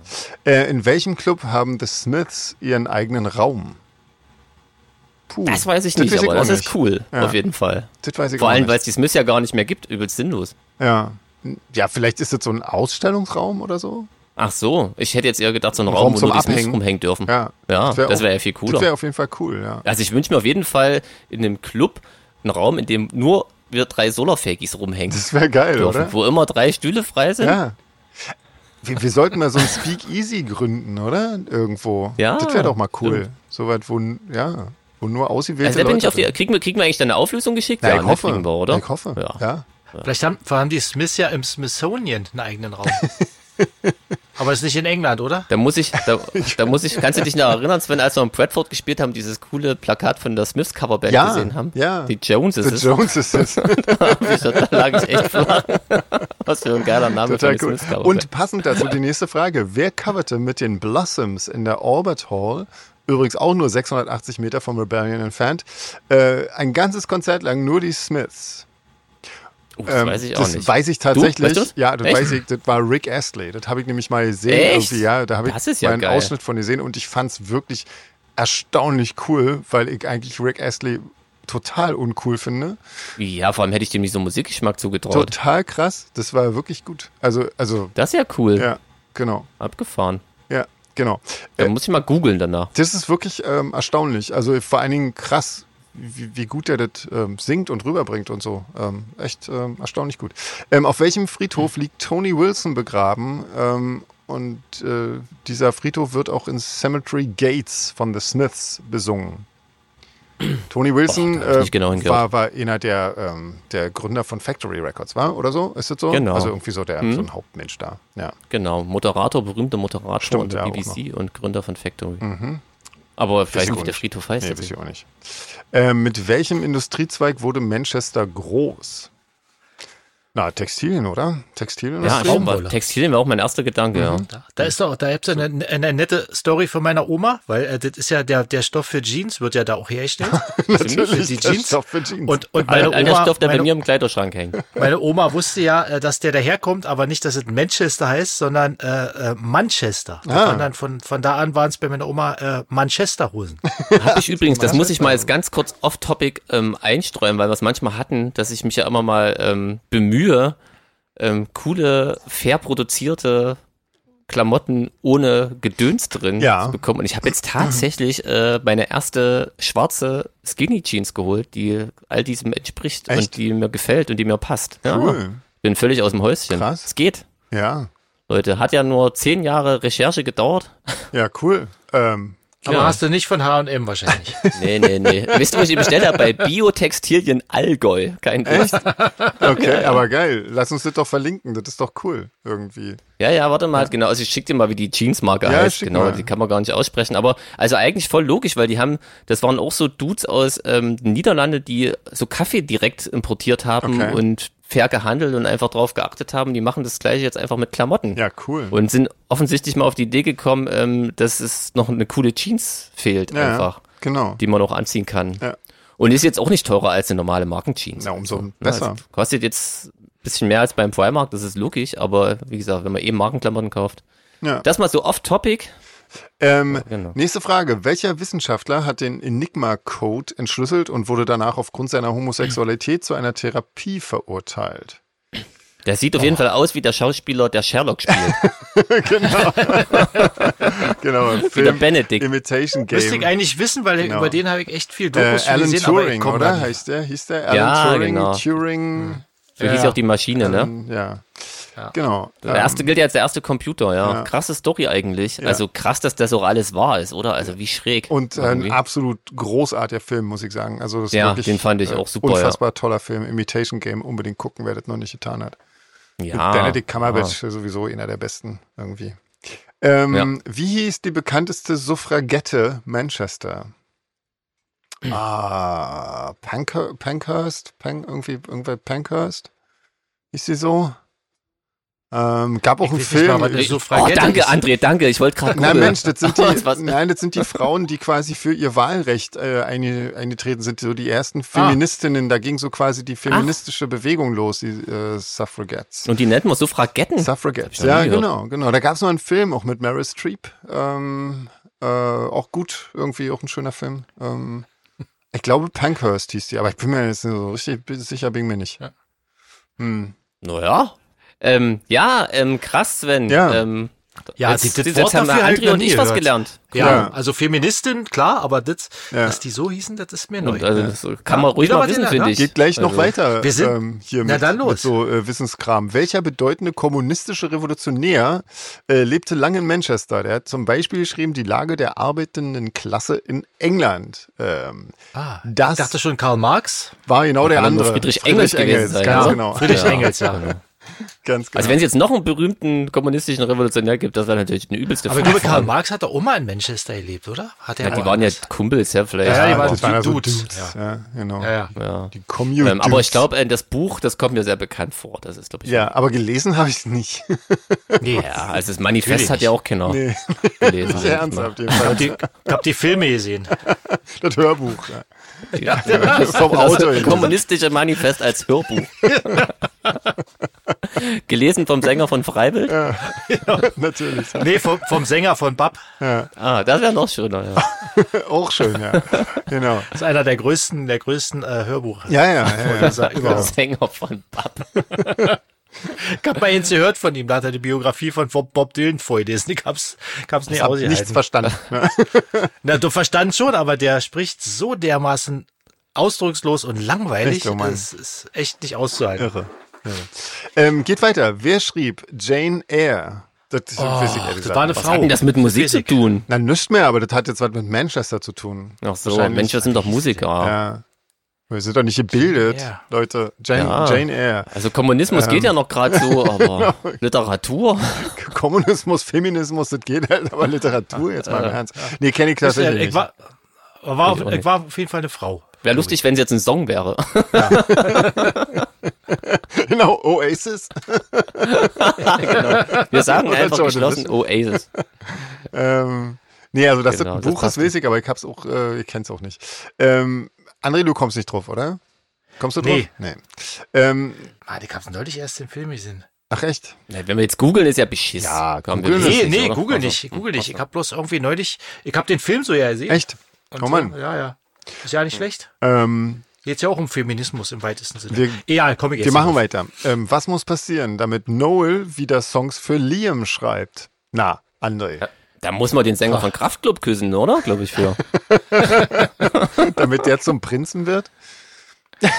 Äh, in welchem Club haben The Smiths ihren eigenen Raum? Puh, Das weiß ich das nicht, weiß ich aber das nicht. ist cool, Ja. auf jeden Fall. Das weiß ich Vor allem, weil es die Smiths ja gar nicht mehr gibt, übelst sinnlos. Ja. Ja, vielleicht ist das so ein Ausstellungsraum oder so. Ach so, ich hätte jetzt eher gedacht, so ein Raum, Raum wo nur die Abhängen. rumhängen dürfen. Ja. Ja, wär das wäre ja viel Das cooler. wäre auf jeden Fall cool, ja. Also ich wünsche mir auf jeden Fall in einem Club einen Raum, in dem nur wir drei Solarfakis rumhängen Das wäre geil, dürfen, oder? wo immer drei Stühle frei sind. Ja. Wir, wir sollten mal so ein Speakeasy gründen, oder? Irgendwo. Ja, Das wäre doch mal cool. stimmt. Soweit, wo, ja, wo nur ausgewählte Also da bin Leute ich auf die, kriegen wir, kriegen wir eigentlich dann eine Auflösung geschickt? Ja, ja, ich ne, hoffe. wir, oder? Ich hoffe. Ja. Ja. Vielleicht haben, vor allem die Smiths ja im Smithsonian einen eigenen Raum. Aber ist nicht in England, oder? Da muss ich, da, da muss ich, kannst du dich noch erinnern, Sven, als wir in Bradford gespielt haben, dieses coole Plakat von der Smiths Coverband Ja, gesehen haben? ja. Die Joneses. The Jones ist es. da lag ich echt flach. Was für ein geiler Name Total für cool. Smiths Coverband. Und passend dazu die nächste Frage. Wer coverte mit den Blossoms in der Albert Hall, übrigens auch nur 680 Meter vom Rebellion entfernt, äh, ein ganzes Konzert lang nur die Smiths? Uh, das Ähm, weiß ich auch das nicht. weiß ich Du? tatsächlich. Weißt du's? ja, das Echt? weiß ich. Das war Rick Astley. Das habe ich nämlich mal gesehen. Ja, da habe ich ja einen geil. Ausschnitt von gesehen und ich fand es wirklich erstaunlich cool, weil ich eigentlich Rick Astley total uncool finde. Ja, vor allem hätte ich dem nicht so Musikgeschmack zugetraut. Total krass. Das war wirklich gut. Also, also, Das ist ja cool. ja, genau. Abgefahren. Ja, genau. Da Äh, muss ich mal googeln danach. Das ist wirklich ähm, erstaunlich. Also vor allen Dingen krass, wie, wie gut er das ähm, singt und rüberbringt und so. Ähm, echt ähm, erstaunlich gut. Ähm, auf welchem Friedhof liegt Tony Wilson begraben? Ähm, und äh, dieser Friedhof wird auch in Cemetery Gates von The Smiths besungen. Tony Wilson Boah, äh, genau war, war einer der, ähm, der Gründer von Factory Records, war? Oder so? Ist das so? Genau. Also irgendwie so der Mhm. so ein Hauptmensch da. Ja. Genau, Moderator, berühmter Moderator Stimmt, der auch BBC und Gründer von Factory. Mhm. Aber vielleicht ich nicht, der. Friedhof heißt. Nee, das weiß ich auch nicht. Ähm, mit welchem Industriezweig wurde Manchester groß? Na, Textilien, oder? Ja, Textilindustrie? stimmt. Baumwolle. Textilien war auch mein erster Gedanke, ja. Da, da ist doch, da gibt's ja eine, eine nette Story von meiner Oma, weil äh, das ist ja der, der Stoff für Jeans, wird ja da auch hergestellt. Natürlich, die der Jeans. Stoff für Jeans. Und, und meine der Oma, Stoff, der bei meine, mir im Kleiderschrank hängt. meine Oma wusste ja, äh, dass der daherkommt, aber nicht, dass es Manchester heißt, sondern äh, äh, Manchester. Ah. Und dann von, von da an waren es bei meiner Oma äh, Manchester-Hosen. Hab ich übrigens, das muss ich mal jetzt ganz kurz off-topic ähm, einstreuen, weil wir es manchmal hatten, dass ich mich ja immer mal ähm, bemühe, ähm, coole, fair produzierte Klamotten ohne Gedöns drin Ja. zu bekommen. Und ich habe jetzt tatsächlich äh, meine erste schwarze Skinny Jeans geholt, die all diesem entspricht Echt? und die mir gefällt und die mir passt. Ja. Cool. Bin völlig aus dem Häuschen. Krass. Es geht. Ja, Leute, hat ja nur zehn Jahre Recherche gedauert. ja, cool. Ähm, Aber Ja. hast du nicht von H&M wahrscheinlich. Nee, nee, nee. Wisst ihr, wo ich die bestellt habe? Bei Biotextilien Allgäu. Kein Witz. okay, aber geil. Lass uns das doch verlinken. Das ist doch cool, irgendwie. Ja, ja, warte mal, genau. Also ich schick dir mal, wie die Jeansmarke Ja, heißt. Genau, mal. die kann man gar nicht aussprechen. Aber also eigentlich voll logisch, weil die haben, das waren auch so Dudes aus ähm, den Niederlande, die so Kaffee direkt importiert haben Okay. und fair gehandelt und einfach drauf geachtet haben. Die machen das gleiche jetzt einfach mit Klamotten. Ja, cool. Und sind offensichtlich mal auf die Idee gekommen, ähm, dass es noch eine coole Jeans fehlt ja, einfach, genau. die man auch anziehen kann. Ja. Und ist jetzt auch nicht teurer als eine normale Markenjeans. Na, umso Also, besser. Also kostet jetzt ein bisschen mehr als beim Primark, das ist logisch, aber wie gesagt, wenn man eben Markenklamotten kauft. Ja. Das mal so off-topic. Ähm, Genau. Nächste Frage. Welcher Wissenschaftler hat den Enigma-Code entschlüsselt und wurde danach aufgrund seiner Homosexualität zu einer Therapie verurteilt? Der sieht auf jeden Fall aus wie der Schauspieler, der Sherlock spielt. Genau, im wie der Film Benedict. Imitation Müsste ich Game. eigentlich wissen, weil Genau. über den habe ich echt viel Äh, Dokus schon Alan gesehen, Turing, oder? Heißt der? Hieß der? Alan Ja, Turing, genau. Turing. So hieß ja auch die Maschine, ne? ähm, ja. Ja. Genau. Der erste gilt ja als der erste Computer, ja. Ja. Krasse Story eigentlich. Ja. Also krass, dass das auch alles wahr ist, oder? Also wie schräg. Und äh, ein irgendwie. absolut großartiger Film, muss ich sagen. Also das Ja, wirklich, den fand ich äh, auch super. Unfassbar toller Film. Imitation Game, unbedingt gucken, wer das noch nicht getan hat. ja, Benedict Cumberbatch, sowieso einer der besten irgendwie. Ähm. Wie hieß die bekannteste Suffragette Manchester? Hm. Ah, Pankhurst? Pan, irgendwie, irgendwer Pankhurst? Ist sie so? Ähm, gab auch Ich einen Film. mal, ich- Oh, danke, ist. André, danke. Ich wollte gerade Nein. Mensch, das sind die, Was? nein, das sind die Frauen, die quasi für ihr Wahlrecht äh, einge, eingetreten sind, so die Ah. ersten Feministinnen. Da ging so quasi die feministische Bewegung los, die äh, Suffragettes. Und die nennt man Suffragetten. Suffragettes, ja, genau, genau. Da gab es noch einen Film, auch mit Meryl Streep. Ähm, äh, auch gut, irgendwie auch ein schöner Film. Ähm, ich glaube, Pankhurst hieß die, aber ich bin mir jetzt so richtig sicher, bin ich mir nicht. Ja. Hm. Naja. Ähm, ja, ähm, krass, Sven. Ja. Ähm, Ja, jetzt, die- das jetzt haben wir André noch und ich was gelernt. Ja, Ja. also Feministin, klar, aber das, Ja. dass die so hießen, das ist mir neu. Und, also, das kann Ja, man ruhig wieder mal wissen, finde ne? ich. Geht gleich noch Also, weiter wir sind- ähm, hier Na, mit, dann los. mit so äh, Wissenskram. Welcher bedeutende kommunistische Revolutionär äh, lebte lange in Manchester? Der hat zum Beispiel geschrieben, die Lage der arbeitenden Klasse in England. Ähm, ah, das ich dachte schon Karl Marx. war genau der andere. Friedrich Engels gewesen sein, ganz ja. genau. Friedrich Ja. Engels, ja. Ganz Ganz genau. Also wenn es jetzt noch einen berühmten kommunistischen Revolutionär gibt, das wäre natürlich eine übelste Aber ich glaube, Frage. Karl Marx hat doch auch mal in Manchester gelebt, oder? Hat er Ja, die waren ja Kumpels, ja, vielleicht. Ja, die waren das waren also Dudes. Dudes. Ja, genau. Ja, ja. Ja. Die Community. Ähm, aber ich glaube, äh, das Buch, das kommt mir sehr bekannt vor. Das ist, glaube ich. Ja, aber gelesen habe ich es nicht. Nee, Ja, also das Manifest Natürlich hat ja auch keiner Nee, gelesen. nicht ernsthaft. jedenfalls. die, ich habe die Filme gesehen. Das Hörbuch. Ja. Ja. Das vom Auto. Das kommunistische Manifest als Hörbuch. Gelesen vom Sänger von Freiwild. Natürlich. Nee, vom, vom Sänger von Bab. Ah, das wäre noch schöner. Ja. Auch schön, ja. Genau. Das ist einer der größten, der größten äh, Hörbuch. Ja, ja, ja. ja. Überhaupt. Sänger von Bab. Ich hab mal eins gehört von ihm, da hat er die Biografie von Bob Bob Dylan vorgelesen. Ich hab's, ich hab's nicht Ich habe nichts ausgehalten. verstanden. Na, du verstandst schon, aber der spricht so dermaßen ausdruckslos und langweilig. Echt, oh das ist echt nicht auszuhalten. Irre. Ähm, geht weiter. Wer schrieb Jane Eyre? Das, Oh, ich das war eine nicht. Was Frau. hat denn das mit Musik Weiß zu ich. tun? Na, nichts mehr, aber das hat jetzt was mit Manchester zu tun. Ach so. Menschen sind doch Musiker. Ja. Wir sind doch nicht gebildet, Eyre. Leute. Jane, Ja. Jane Eyre. Also Kommunismus Ähm. geht ja noch gerade so, aber Literatur? Kommunismus, Feminismus, das geht halt, aber Literatur jetzt mal im Ernst. Nee, kenne ich tatsächlich ich, nicht. war, war, Ich auch ich war auf jeden Fall eine Frau. Wäre lustig, wenn es jetzt ein Song wäre. Genau, Oasis. Wir sagen einfach Jordan geschlossen Oasis. Ähm, nee, also Genau, das das Buch passt ist, ich, aber ich hab's auch, äh, ich kenn's auch nicht. Ähm, André, du kommst nicht drauf, oder? Kommst du drauf? Nee. Nee. Ähm, Mann, ich hab's neulich erst den Film gesehen. ach echt? Ja, wenn wir jetzt googeln, ist ja beschiss. Ja, Komm, googeln Nee, wissen nee, oder? google Also, nicht, google nicht. Ich hab bloß irgendwie neulich, ich hab den Film so ja gesehen. Echt? Und Oh Mann. So, ja, ja. Ist ja nicht schlecht. Ähm, Geht's ja auch um Feminismus im weitesten Sinne. Wir- Egal, komm ich jetzt. wir machen drauf. weiter. Ähm, was muss passieren, damit Noel wieder Songs für Liam schreibt? Na, André. Da muss man den Sänger von Kraftklub küssen, oder? Glaube ich für. damit der zum Prinzen wird?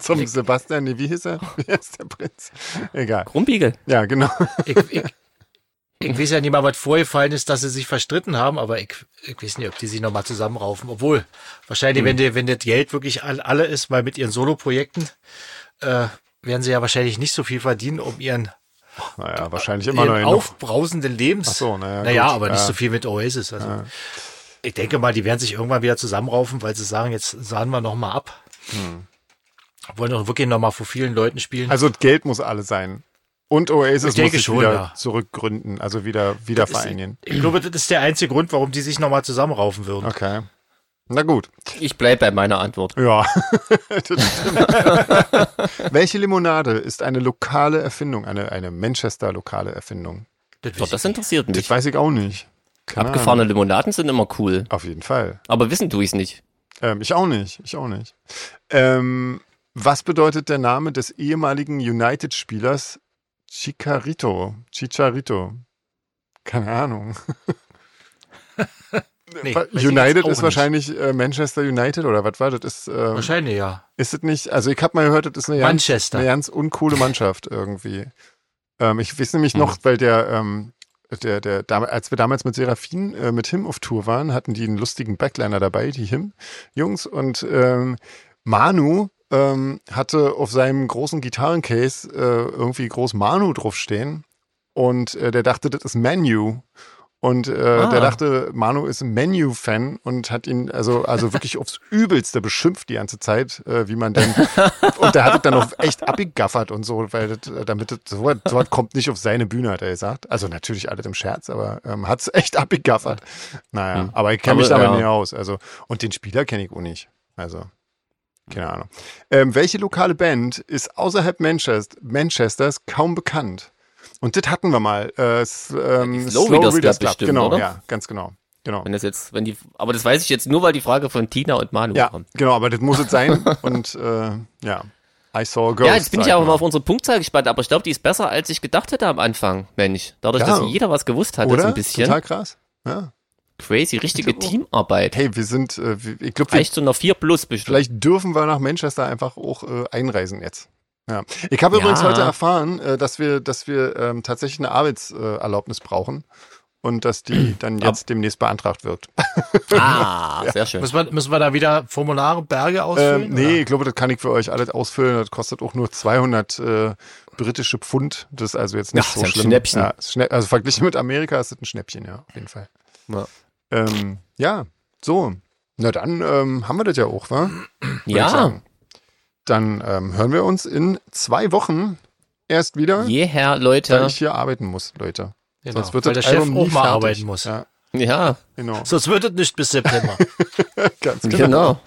zum Sebastian, nee, wie hieß er? Wie heißt der Prinz? Egal. Rumbiegel. Ja, genau. Ich, ich, ich weiß ja nicht mal, was vorgefallen ist, dass sie sich verstritten haben, aber ich, ich weiß nicht, ob die sich nochmal zusammenraufen. Obwohl, wahrscheinlich, wenn, die, wenn das Geld wirklich all, alle ist, mal mit ihren Soloprojekten, äh, werden sie ja wahrscheinlich nicht so viel verdienen, um ihren, Naja, wahrscheinlich immer noch aufbrausenden Lebens. Ach so, naja, Naja, gut. aber nicht Ja. so viel mit Oasis. Also, Ich denke mal, die werden sich irgendwann wieder zusammenraufen, weil sie sagen, jetzt sahen wir noch mal ab. Wollen doch wirklich noch mal vor vielen Leuten spielen. Hm. Also das Geld muss alle sein. Und Oasis Ich denke muss sich schon, wieder ja. zurückgründen, also wieder, wieder vereinigen. ich glaube, das ist der einzige Grund, warum die sich noch mal zusammenraufen würden. Okay. Na gut. Ich bleib bei meiner Antwort. Ja. das. Welche Limonade ist eine lokale Erfindung, eine, eine Manchester-lokale Erfindung? Das Doch, das ich. interessiert Das mich. weiß ich auch nicht. Keine Abgefahrene Ahnung. Limonaden sind immer cool. Auf jeden Fall. Aber wissen tu ich's nicht. Ähm, ich auch nicht. Ich auch nicht. Ähm, was bedeutet der Name des ehemaligen United-Spielers Chicharito? Chicharito. Keine Ahnung. Nee, United ist nicht. wahrscheinlich äh, Manchester United oder was war das? Ist, ähm, Wahrscheinlich, ja. ist es nicht, also ich habe mal gehört, das ist eine ganz, eine ganz uncoole Mannschaft irgendwie. Ähm, ich weiß nämlich Mhm. noch, weil der, ähm, der, der, als wir damals mit Seraphin, äh, mit Him auf Tour waren, hatten die einen lustigen Backliner dabei, die Him-Jungs und ähm, Manu ähm, hatte auf seinem großen Gitarrencase äh, irgendwie groß Manu draufstehen und äh, der dachte, das ist Menu. Und äh, Ah. der dachte, Manu ist ein Menu-Fan und hat ihn also, also wirklich aufs Übelste beschimpft die ganze Zeit, äh, wie man denn. und der hat es dann auch echt abgegaffert und so, weil das, äh, damit das, so, so was kommt nicht auf seine Bühne, hat er gesagt. Also natürlich alles im Scherz, aber ähm, hat es echt abgegaffert. Naja, Hm. aber ich kenne mich damit ja. nicht aus. Also, und den Spieler kenne ich auch nicht. Also. Keine Ahnung. Ähm, welche lokale Band ist außerhalb Manchester, Manchesters kaum bekannt? Und das hatten wir mal. Äh, ähm, Die Slow Readers Club bestimmt, genau, oder? ja, ganz genau. Genau. Wenn das jetzt, wenn die, aber das weiß ich jetzt nur, weil die Frage von Tina und Manu Ja, kommt. genau, aber das muss es sein. Und äh, ja, I saw a ghost. Ja, jetzt bin ich aber mal auf unsere Punktzahl gespannt, aber ich glaube, die ist besser, als ich gedacht hätte am Anfang, Mensch. Dadurch, Ja. dass jeder was gewusst hat, ist ein bisschen Total krass. Ja. Crazy, richtige. Teamarbeit. Hey, wir sind, äh, ich glaube, Reicht so einer 4 plus bestimmt. vielleicht dürfen wir nach Manchester einfach auch äh, einreisen jetzt. Ja. Ich habe Ja. übrigens heute erfahren, äh, dass wir, dass wir ähm, tatsächlich eine Arbeitserlaubnis brauchen. und dass die dann jetzt demnächst beantragt wird. Ah, sehr schön. Müssen wir, müssen wir da wieder Formulare, Berge ausfüllen? Ähm, nee, ich glaube, das kann ich für euch alles ausfüllen. Das kostet auch nur 200 äh, britische Pfund. Das ist also jetzt nicht Ja, so ist ein schlimm. Schnäppchen. Ja, also verglichen mit Amerika ist das ein Schnäppchen, ja, auf jeden Fall. Ja. Ähm, ja, so. Na dann ähm, haben wir das ja auch, wa? Ja. Dann ähm, hören wir uns in zwei Wochen erst wieder, jeher, weil Leute. ich hier arbeiten muss, Leute. Genau, Sonst wird weil das der Chef Album auch nie mal fertig. arbeiten muss. Ja, Ja, genau. Sonst wird es nicht bis September. Ganz genau. genau.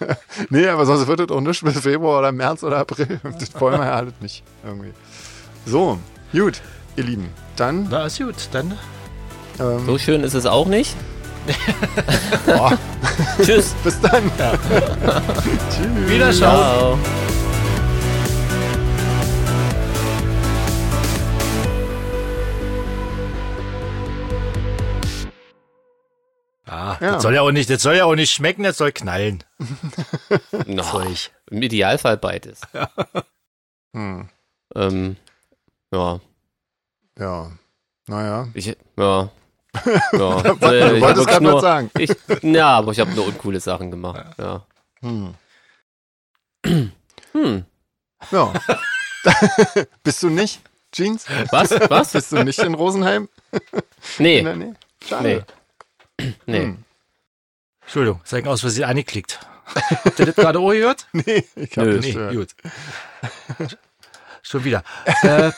Nee, aber sonst wird das auch nicht bis Februar oder März oder April. Das wollen wir ja alles nicht. Irgendwie. So, gut, ihr Lieben. Dann Na, ist gut. Dann ähm, So schön ist es auch nicht. Tschüss. bis dann. Tschüss. Wiederschauen. Ciao. Ah, Ja. das soll ja auch nicht, das soll ja auch nicht schmecken, das soll knallen. No, Zeug. Im Idealfall beides. Hm, Ähm, ja, ja, naja. ich, ja. ja. Du ich hab wolltest gerade was sagen. ich, ja, aber ich habe nur uncoole Sachen gemacht. Ja. Hm. Hm. Ja. Bist du nicht, Jeans? Was? Was? Bist du nicht in Rosenheim? Nee, Nee. nee. Schade. nee. Hm. Entschuldigung, zeigen aus Versehen angeklickt. Habt ihr das gerade auch gehört? Nee, ich hab Nö. das Nee, gehört. gut. Schon wieder. Äh,